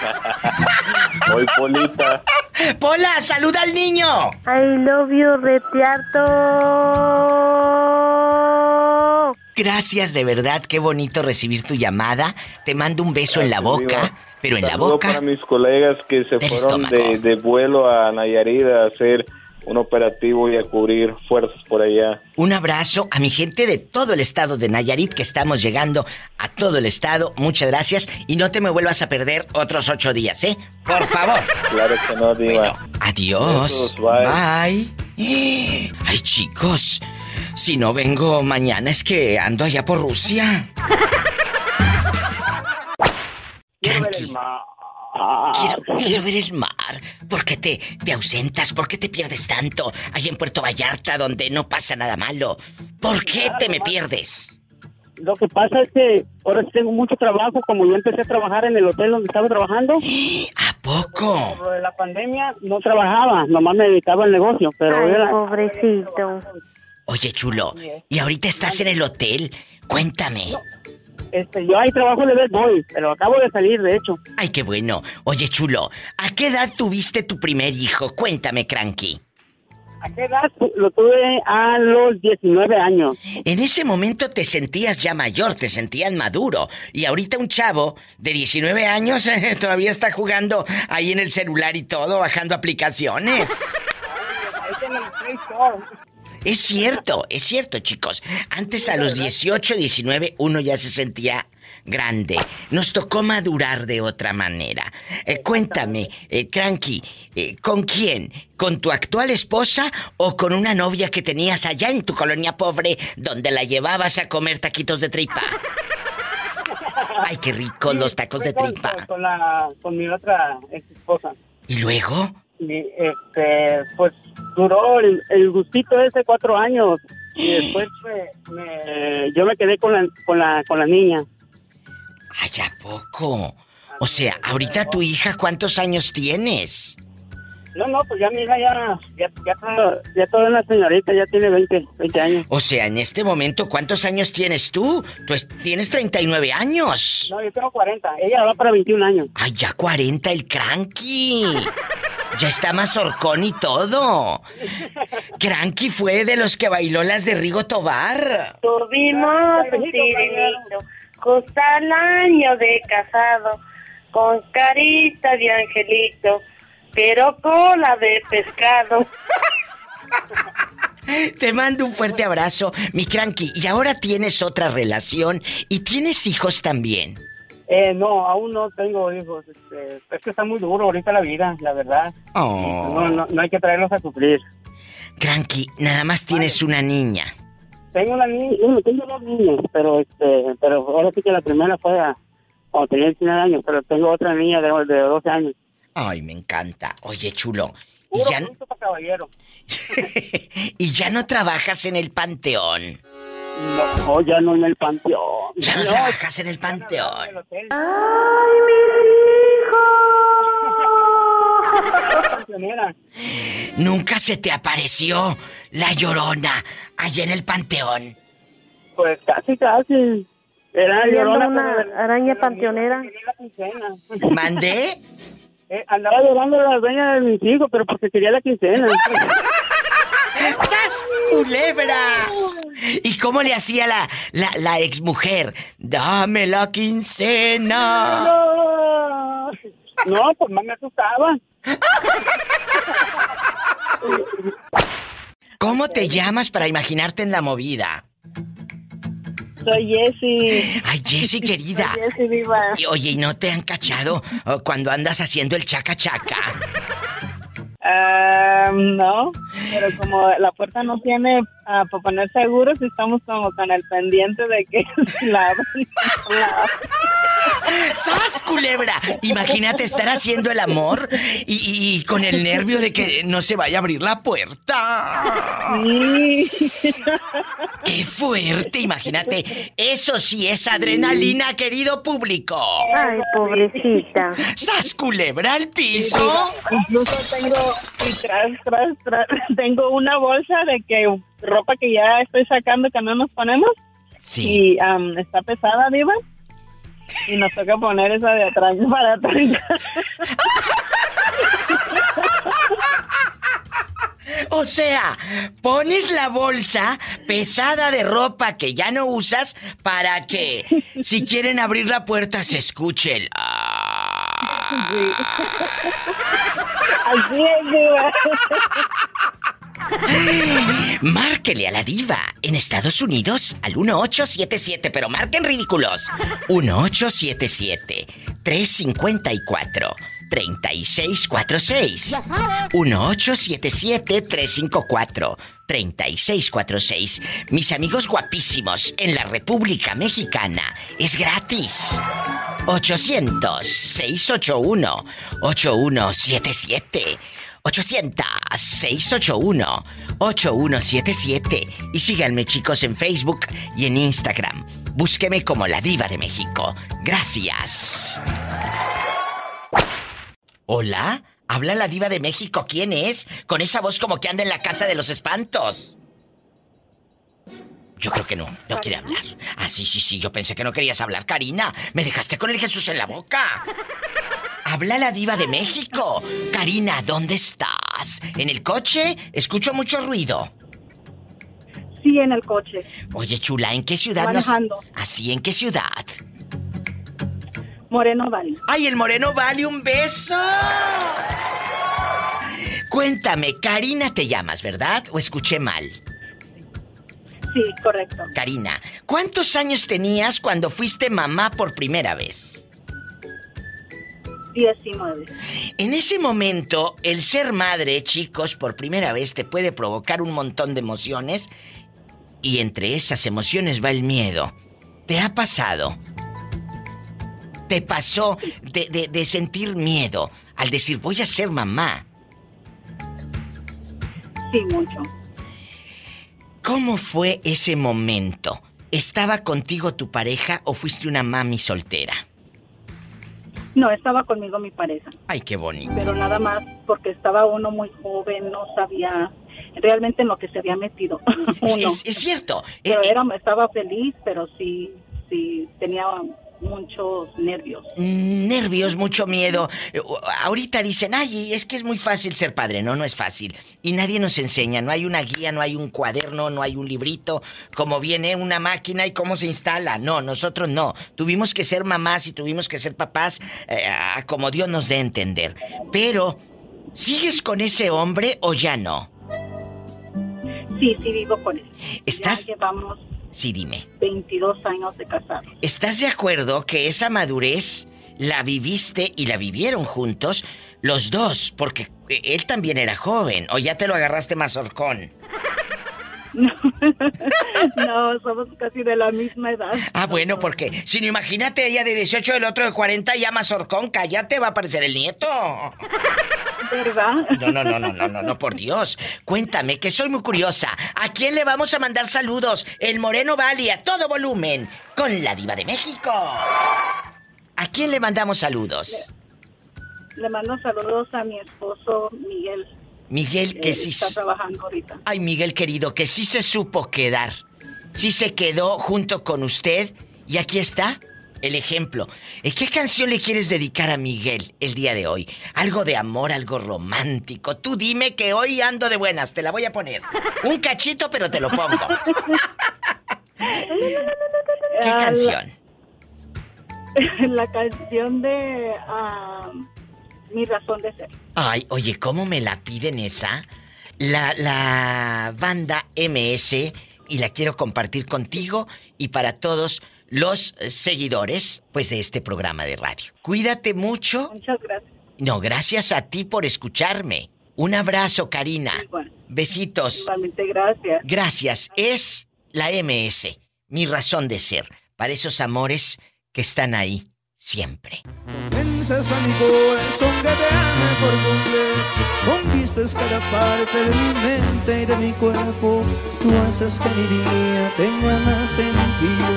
*laughs* Hoy, Polita. Pola, saluda al niño. I love you, retiarto. Gracias, de verdad, qué bonito recibir tu llamada. Te mando un beso en la boca, pero en la boca. para mis colegas que se fueron de, vuelo a Nayarit a hacer un operativo y a cubrir fuerzas por allá. Un abrazo a mi gente de todo el estado de Nayarit que estamos llegando a todo el estado. Muchas gracias y no te me vuelvas a perder otros ocho días, ¿eh? Por favor. *laughs* Claro que no, Diva. Adiós. Besos, bye. bye. *gasps* Ay, chicos. Si no vengo mañana es que ando allá por Rusia. Tranqui. Quiero, quiero ver el mar. ¿Por qué te, te ausentas? ¿Por qué te pierdes tanto? Ahí en Puerto Vallarta, donde no pasa nada malo. ¿Por qué te me pierdes? Lo que pasa es que ahora sí tengo mucho trabajo, como yo empecé a trabajar en el hotel donde estaba trabajando. *gasps* ¿A poco? Por lo de la pandemia no trabajaba, nomás me dedicaba al negocio, pero Ay, era- pobrecito. Oye, chulo, ¿y ahorita estás en el hotel? Cuéntame. este, yo ahí trabajo de voy, pero acabo de salir, de hecho. Ay, qué bueno. Oye, chulo, ¿a qué edad tuviste tu primer hijo? Cuéntame, Cranky. ¿A qué edad lo tuve a los 19 años? En ese momento te sentías ya mayor, te sentías maduro. Y ahorita un chavo de 19 años *laughs* eh, todavía está jugando ahí en el celular y todo, bajando aplicaciones. Es cierto, es cierto, chicos. Antes a los 18, 19 uno ya se sentía grande. Nos tocó madurar de otra manera. Eh, cuéntame, eh, Cranky, eh, ¿con quién? ¿Con tu actual esposa o con una novia que tenías allá en tu colonia pobre donde la llevabas a comer taquitos de tripa? *laughs* Ay, qué ricos los tacos de tripa. Con, con la, con mi otra ex esposa. ¿Y luego? Y, este, pues duró el, el gustito ese cuatro años. Y *gasps* después me- me- yo me quedé con la, con la, con la niña. Ay, ¿a poco? O sea, ahorita tu hija, ¿cuántos años tienes? No, no, pues ya mi hija ya, ya, ya, ya toda una señorita, ya tiene 20, 20 años. O sea, en este momento, ¿cuántos años tienes tú? Tú es- tienes 39 años. No, yo tengo 40, ella va para 21 años. Ay, ya 40 el cranky. *laughs* Ya está más horcón y todo. Cranky fue de los que bailó las de Rigo Tobar. Tuvimos un tirilito, justo al año de casado, con carita de angelito, pero cola de pescado. *laughs* Te mando un fuerte abrazo, mi cranky. Y ahora tienes otra relación y tienes hijos también. Eh, no, aún no tengo hijos. Este, es que está muy duro ahorita la vida, la verdad. Oh. No, no, no hay que traerlos a sufrir. Cranky, nada más tienes una niña. Tengo una niña, bueno, tengo dos niñas, pero este, pero ahora sí que la primera fue a, cuando tenía 19 años, pero tengo otra niña de, de 12 años. Ay, me encanta. Oye, chulo. ¿Y Puro ya, gusto para caballero. *laughs* y ya no trabajas en el panteón? No, ya no en el panteón. Ya no trabajas en el panteón. ¡Ay, mis hijos! *laughs* Nunca se te apareció la llorona allá en el panteón. Pues casi, casi. Era Viendo llorona, una pero- araña panteonera. *laughs* ¿Mandé? Eh, andaba llorando la dueña de mis hijos, pero porque quería la quincena. *laughs* ¡Sas, culebra! ¿Y cómo le hacía la, la, la exmujer? Dame la quincena. No, *laughs* no pues más me asustaba. ¿Cómo te llamas para imaginarte en la movida? Soy Jessie. Ay, Jessie, querida. *laughs* Soy Jessie Viva. Y, oye, ¿y no te han cachado oh, cuando andas haciendo el chaca chaca? Ah, no, pero como la puerta no tiene ah, para poner seguros, estamos como con el pendiente de que *laughs* la. ¡Sas, culebra! Imagínate estar haciendo el amor y, y- y con el nervio de que no se vaya a abrir la puerta. ¡Qué fuerte! Imagínate. Eso sí es adrenalina, querido público. Ay, pobrecita. ¡Sas, culebra al piso! Incluso tengo, tras, tras, tras, tengo una bolsa de que ropa que ya estoy sacando que no nos ponemos. Sí. Y am, está pesada, Diva. Y nos toca poner esa de atrás *laughs* para atrás. O sea, pones la bolsa pesada de ropa que ya no usas para que, si quieren abrir la puerta, se escuche el... Así es. Márquele a la diva en Estados Unidos al 1877, pero marquen ridículos. 1877 354 3646. 1877 354 3646. Mis amigos guapísimos en la República Mexicana es gratis. 800 681 8177. 800-681-8177. Y síganme chicos en Facebook y en Instagram. Búsqueme como la diva de México. Gracias. Hola, habla la diva de México. ¿Quién es? Con esa voz como que anda en la casa de los espantos. Yo creo que no, no quiere hablar. Ah, sí, sí, sí, yo pensé que no querías hablar, Karina. Me dejaste con el Jesús en la boca. Habla la diva de México. Karina, ¿dónde estás? ¿En el coche? Escucho mucho ruido. Sí, en el coche. Oye, chula, ¿en qué ciudad nos... Manejando. Así, ¿en qué ciudad? Moreno Valley. ¡Ay, el moreno vale un beso! Cuéntame, Karina te llamas, ¿verdad? ¿O escuché mal? Sí, correcto. Karina, ¿cuántos años tenías cuando fuiste mamá por primera vez? 19. En ese momento, el ser madre, chicos, por primera vez te puede provocar un montón de emociones y entre esas emociones va el miedo. ¿Te ha pasado? ¿Te pasó de, de- de sentir miedo al decir voy a ser mamá? Sí, mucho. ¿Cómo fue ese momento? ¿Estaba contigo tu pareja o fuiste una mami soltera? No, estaba conmigo mi pareja, Ay, qué bonito. pero nada más porque estaba uno muy joven, no sabía realmente en lo que se había metido *laughs* uno. Es, es cierto. Pero Eh, era, estaba feliz, pero sí, sí, tenía muchos nervios. Mm, Nervios, mucho miedo. Eh, Ahorita dicen, ay, es que es muy fácil ser padre. No, no es fácil. Y nadie nos enseña. No hay una guía, no hay un cuaderno, no hay un librito. Como viene una máquina y cómo se instala. No, nosotros no. Tuvimos que ser mamás y tuvimos que ser papás eh, como Dios nos dé a entender. Pero, ¿sigues con ese hombre o ya no? Sí, sí, vivo con él. ¿Estás? Ya llevamos Sí, dime. 22 años de casados. ¿Estás de acuerdo que esa madurez la viviste y la vivieron juntos los dos? Porque él también era joven. ¿O ya te lo agarraste más horcón? *laughs* no, somos casi de la misma edad. Ah, bueno, porque si no imagínate ella de 18 y el otro de 40 ya más horcón, cállate, va a aparecer el nieto. ¿Verdad? No, no, no, no, no, no, no, por Dios. Cuéntame, que soy muy curiosa. ¿A quién le vamos a mandar saludos? El Moreno Valley a todo volumen con la diva de México. ¿A quién le mandamos saludos? Le mando saludos a mi esposo Miguel. Miguel, que Él sí... Está trabajando ahorita. Ay, Miguel querido, que sí se supo quedar. Sí se quedó junto con usted. Y aquí está el ejemplo. ¿Eh, ¿Qué canción le quieres dedicar a Miguel el día de hoy? Algo de amor, algo romántico. Tú dime que hoy ando de buenas, te la voy a poner. Un cachito, pero te lo pongo. ¿Qué *laughs* Ah, la- canción? *laughs* La canción de ah, Mi razón de ser. Ay, oye, ¿cómo me la piden esa? La, la banda MS y la quiero compartir contigo y para todos los seguidores, pues, de este programa de radio. Cuídate mucho. Muchas gracias. No, gracias a ti por escucharme. Un abrazo, Karina. Besitos. Igualmente, gracias. Gracias. Es la MS, mi razón de ser, para esos amores que están ahí siempre. Convences a mi corazón que te ame por completo. Conquistas cada parte de mi mente y de mi cuerpo. Tú haces que mi día tenga más sentido.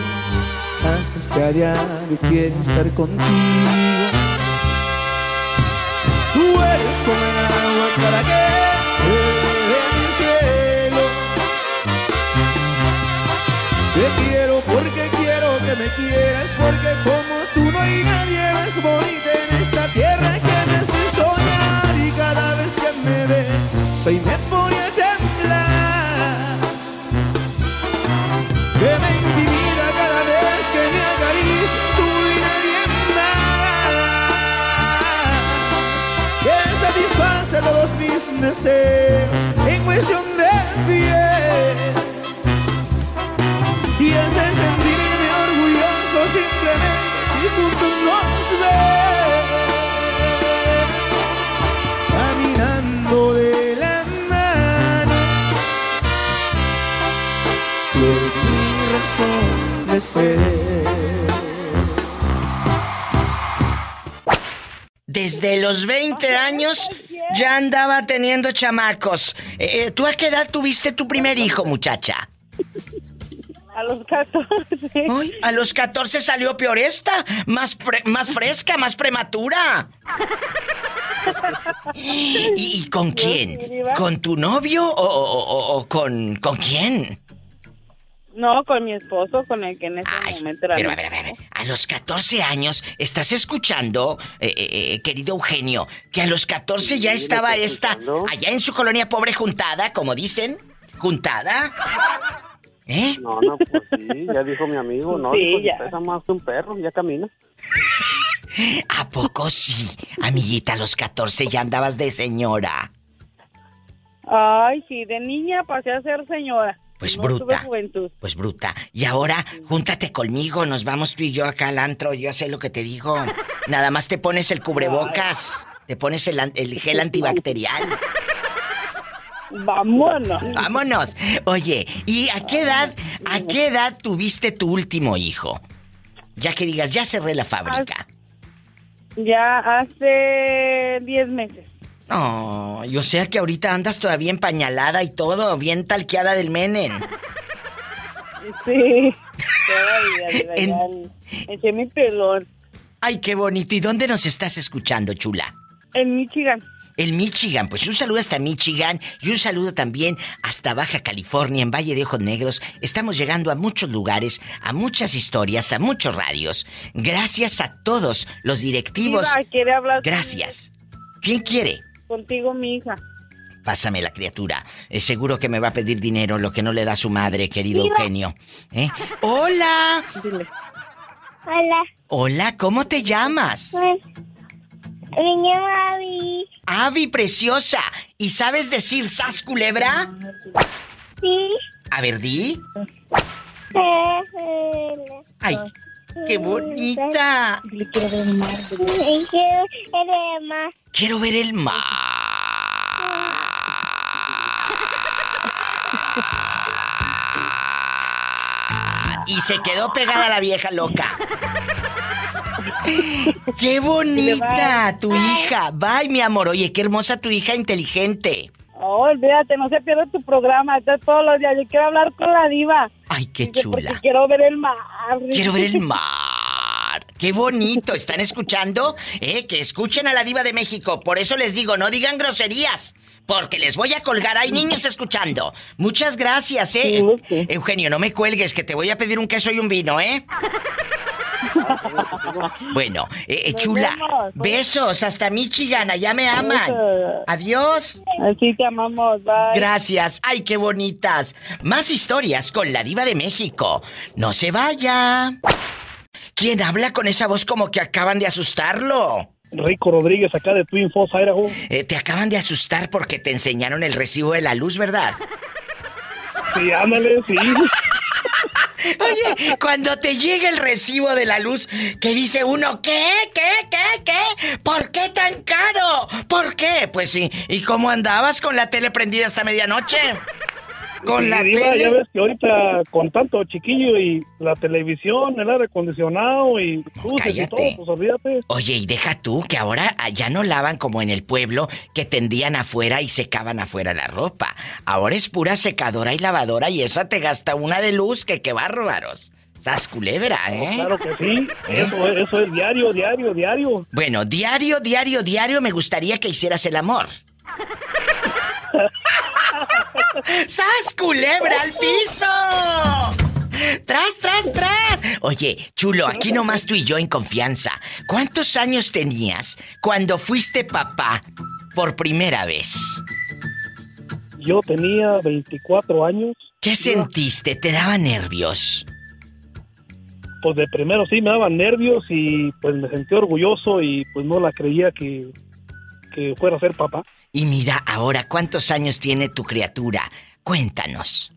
Haces que a diario quiera estar contigo. Tú eres como el agua para que mi cielo. Te quiero porque quiero que me quieras, porque y me pone a temblar. Que me intimida cada vez que me acaricia tú y nadie más. Que satisface todos mis deseos en cuestión Desde los 20 años ya andaba teniendo chamacos. Eh, eh, ¿Tú a qué edad tuviste tu primer hijo, muchacha? A los 14. Ay, a los 14 salió peor esta. Más, pre- más fresca, más prematura. *laughs* ¿Y, y con quién? ¿Con tu novio o, o- o- o con, con quién? No, con mi esposo, con el que en ese momento era. Pero mi a ver, a ver, a ver. esposo. A los 14 años, ¿estás escuchando, eh, eh, eh, querido Eugenio, que a los 14 ya estaba esta, escuchando. allá en su colonia pobre juntada, como dicen? ¿Juntada? ¿Eh? No, no, pues sí, ya dijo mi amigo, no, Sí, dijo, ya. pesa más que un perro, ya camina. *laughs* ¿A poco sí? Amiguita, a los 14 ya andabas de señora. Ay, sí, de niña pasé a ser señora. Pues no bruta. juventud. Pues bruta. Y ahora, júntate conmigo, nos vamos tú y yo acá al antro, yo sé lo que te digo. Nada más te pones el cubrebocas, te pones el, el gel antibacterial. Vámonos. Vámonos. Oye, ¿y a qué edad, a qué edad tuviste tu último hijo? Ya que digas, ya cerré la fábrica. Ya hace 10 meses. No, yo sé que ahorita andas todavía empañalada y todo, bien talqueada del menen. Sí. Todavía, de verdad. Eché mi pelón. Ay, qué bonito. ¿Y dónde nos estás escuchando, chula? En Michigan. El Michigan, pues un saludo hasta Michigan y un saludo también hasta Baja California, en Valle de Ojos Negros. Estamos llegando a muchos lugares, a muchas historias, a muchos radios. Gracias a todos los directivos. Diva, quiere hablar Gracias. ¿Quién quiere? Contigo, mi hija. Pásame la criatura. Es seguro que me va a pedir dinero, lo que no le da su madre, querido Diva. Eugenio. ¿Eh? ¡Hola! Hola. Hola, ¿cómo te llamas? Me llamo Abby. Avi, preciosa. ¿Y sabes decir sas culebra? Sí. A ver, di. Ay, qué bonita. *laughs* Quiero ver más. Quiero ver el mar. *laughs* Y se quedó pegada la vieja loca. ¡Qué bonita tu hija! Bye, mi amor. Oye, qué hermosa tu hija inteligente. Oh, olvídate, no se pierde tu programa. Está todos los días. Yo quiero hablar con la diva. Ay, qué porque chula. quiero ver el mar. Quiero ver el mar. ¡Qué bonito! ¿Están escuchando? ¿Eh? Que escuchen a la diva de México. Por eso les digo, no digan groserías. Porque les voy a colgar. Hay niños escuchando. Muchas gracias, ¿eh? Eugenio, no me cuelgues, que te voy a pedir un queso y un vino, ¿eh? *laughs* Bueno, eh, eh, chula, vemos. besos hasta Michigan, allá me aman. Adiós. Así te amamos, bye. Gracias. Ay, qué bonitas. Más historias con la diva de México. No se vaya. ¿Quién habla con esa voz como que acaban de asustarlo? Rico Rodríguez, acá de Twin Falls, Idaho. Eh, te acaban de asustar porque te enseñaron el recibo de la luz, ¿verdad? Sí, ándale, sí. *laughs* Oye, cuando te llega el recibo de la luz, que dice uno, ¿qué? ¿Qué? ¿Qué? ¿Qué? ¿Por qué tan caro? ¿Por qué? Pues sí, ¿y cómo andabas con la tele prendida hasta medianoche? Con la Diva, tele. Ya ves que ahorita con tanto chiquillo y la televisión, el aire acondicionado y luces y todo, pues olvídate. Oye, y deja tú que ahora ya no lavan como en el pueblo que tendían afuera y secaban afuera la ropa. Ahora es pura secadora y lavadora y esa te gasta una de luz que qué bárbaros. Sas culebra, ¿eh? Claro que sí. *laughs* Eso, es- eso es diario, diario, diario. Bueno, diario, diario, diario me gustaría que hicieras el amor. ¡Sas culebra al piso! ¡Tras, tras, tras! Oye, chulo, aquí nomás tú y yo en confianza. ¿Cuántos años tenías cuando fuiste papá por primera vez? Yo tenía 24 años. ¿Qué sentiste? ¿Te daba nervios? Pues de primero sí me daban nervios y pues me sentí orgulloso y pues no la creía que, que fuera a ser papá. Y mira, ahora, ¿cuántos años tiene tu criatura? Cuéntanos.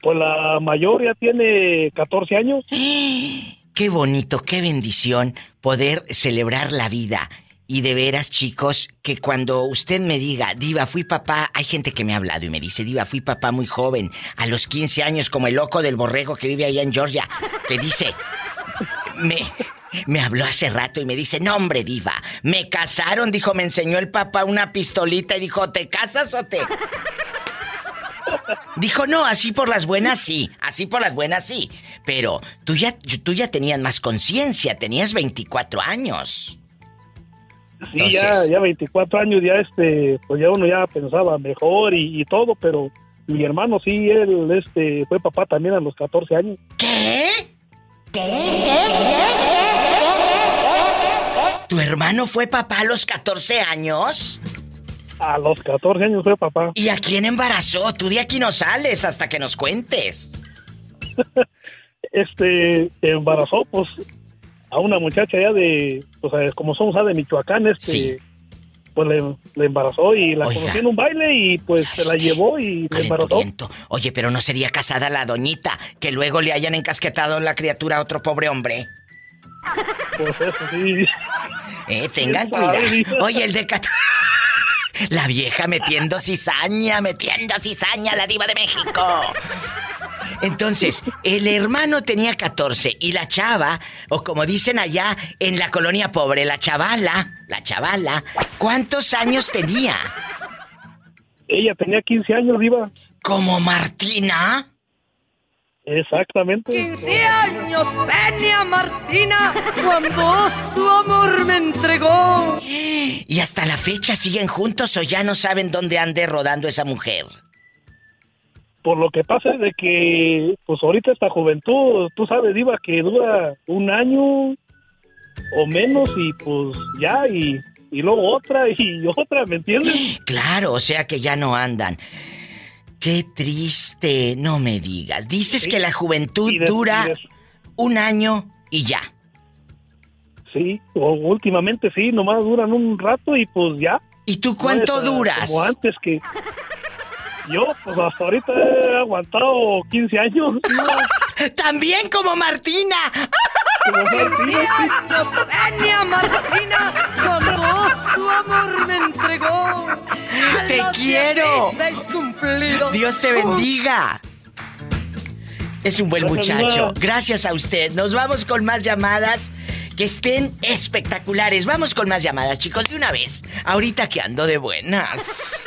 Pues la mayor ya tiene 14 años. *gasps* Qué bonito, qué bendición poder celebrar la vida. Y de veras, chicos, que cuando usted me diga, Diva, fui papá, hay gente que me ha hablado y me dice, Diva, fui papá muy joven, a los 15 años, como el loco del borrego que vive allá en Georgia, que dice, me, me habló hace rato y me dice, no hombre, Diva, me casaron, dijo, me enseñó el papá una pistolita y dijo, ¿te casas o te...? Dijo, no, así por las buenas sí, así por las buenas sí. Pero tú ya, tú ya tenías más conciencia, tenías 24 años. Sí, ya, ya 24 años, ya este, pues ya uno ya pensaba mejor y, y todo, pero mi hermano sí, él este, fue papá también a los 14 años. ¿Qué? ¿Tu hermano fue papá a los 14 años? A los 14 años fue papá. ¿Y a quién embarazó? Tú de aquí no sales hasta que nos cuentes. *laughs* Este, embarazó pues a una muchacha ya de, pues como somos ah, de Michoacán, este, Sí. Pues le, le embarazó y la Oiga. conocí en un baile y pues se la llevó y le embarazó. Oye, pero no sería casada la doñita, que luego le hayan encasquetado la criatura a otro pobre hombre. Pues eso sí. Eh, tengan ¿Quién sabe, cuidado. *laughs* Oye, el de cat... *laughs* La vieja metiendo cizaña, metiendo cizaña, la diva de México. Entonces, el hermano tenía 14 y la chava, o como dicen allá en la colonia pobre, la chavala, la chavala, ¿cuántos años tenía? Ella tenía 15 años, iba. ¿Como Martina? Exactamente. 15 años tenía Martina cuando su amor me entregó. *gasps* ¿Y hasta la fecha siguen juntos o ya no saben dónde ande rodando esa mujer? Por lo que pasa es de que, pues ahorita esta juventud, tú sabes, Diva, que dura un año o menos y pues ya, y, y luego otra *laughs* y otra, ¿me entiendes? Claro, o sea que ya no andan. Qué triste, no me digas. Dices que la juventud de- dura de- un año y ya. Sí, o últimamente sí, nomás duran un rato y pues ya. ¿Y tú cuánto No es, ah, duras? Como antes que... Yo, pues hasta ahorita he aguantado 15 años. *laughs* También como Martina. 15 *laughs* años tenía Martina cuando su amor me entregó. Te los quiero. 16 cumplidos. Dios te bendiga. Es un buen muchacho. Gracias a usted. Nos vamos con más llamadas que estén espectaculares. Vamos con más llamadas, chicos, de una vez. Ahorita que ando de buenas.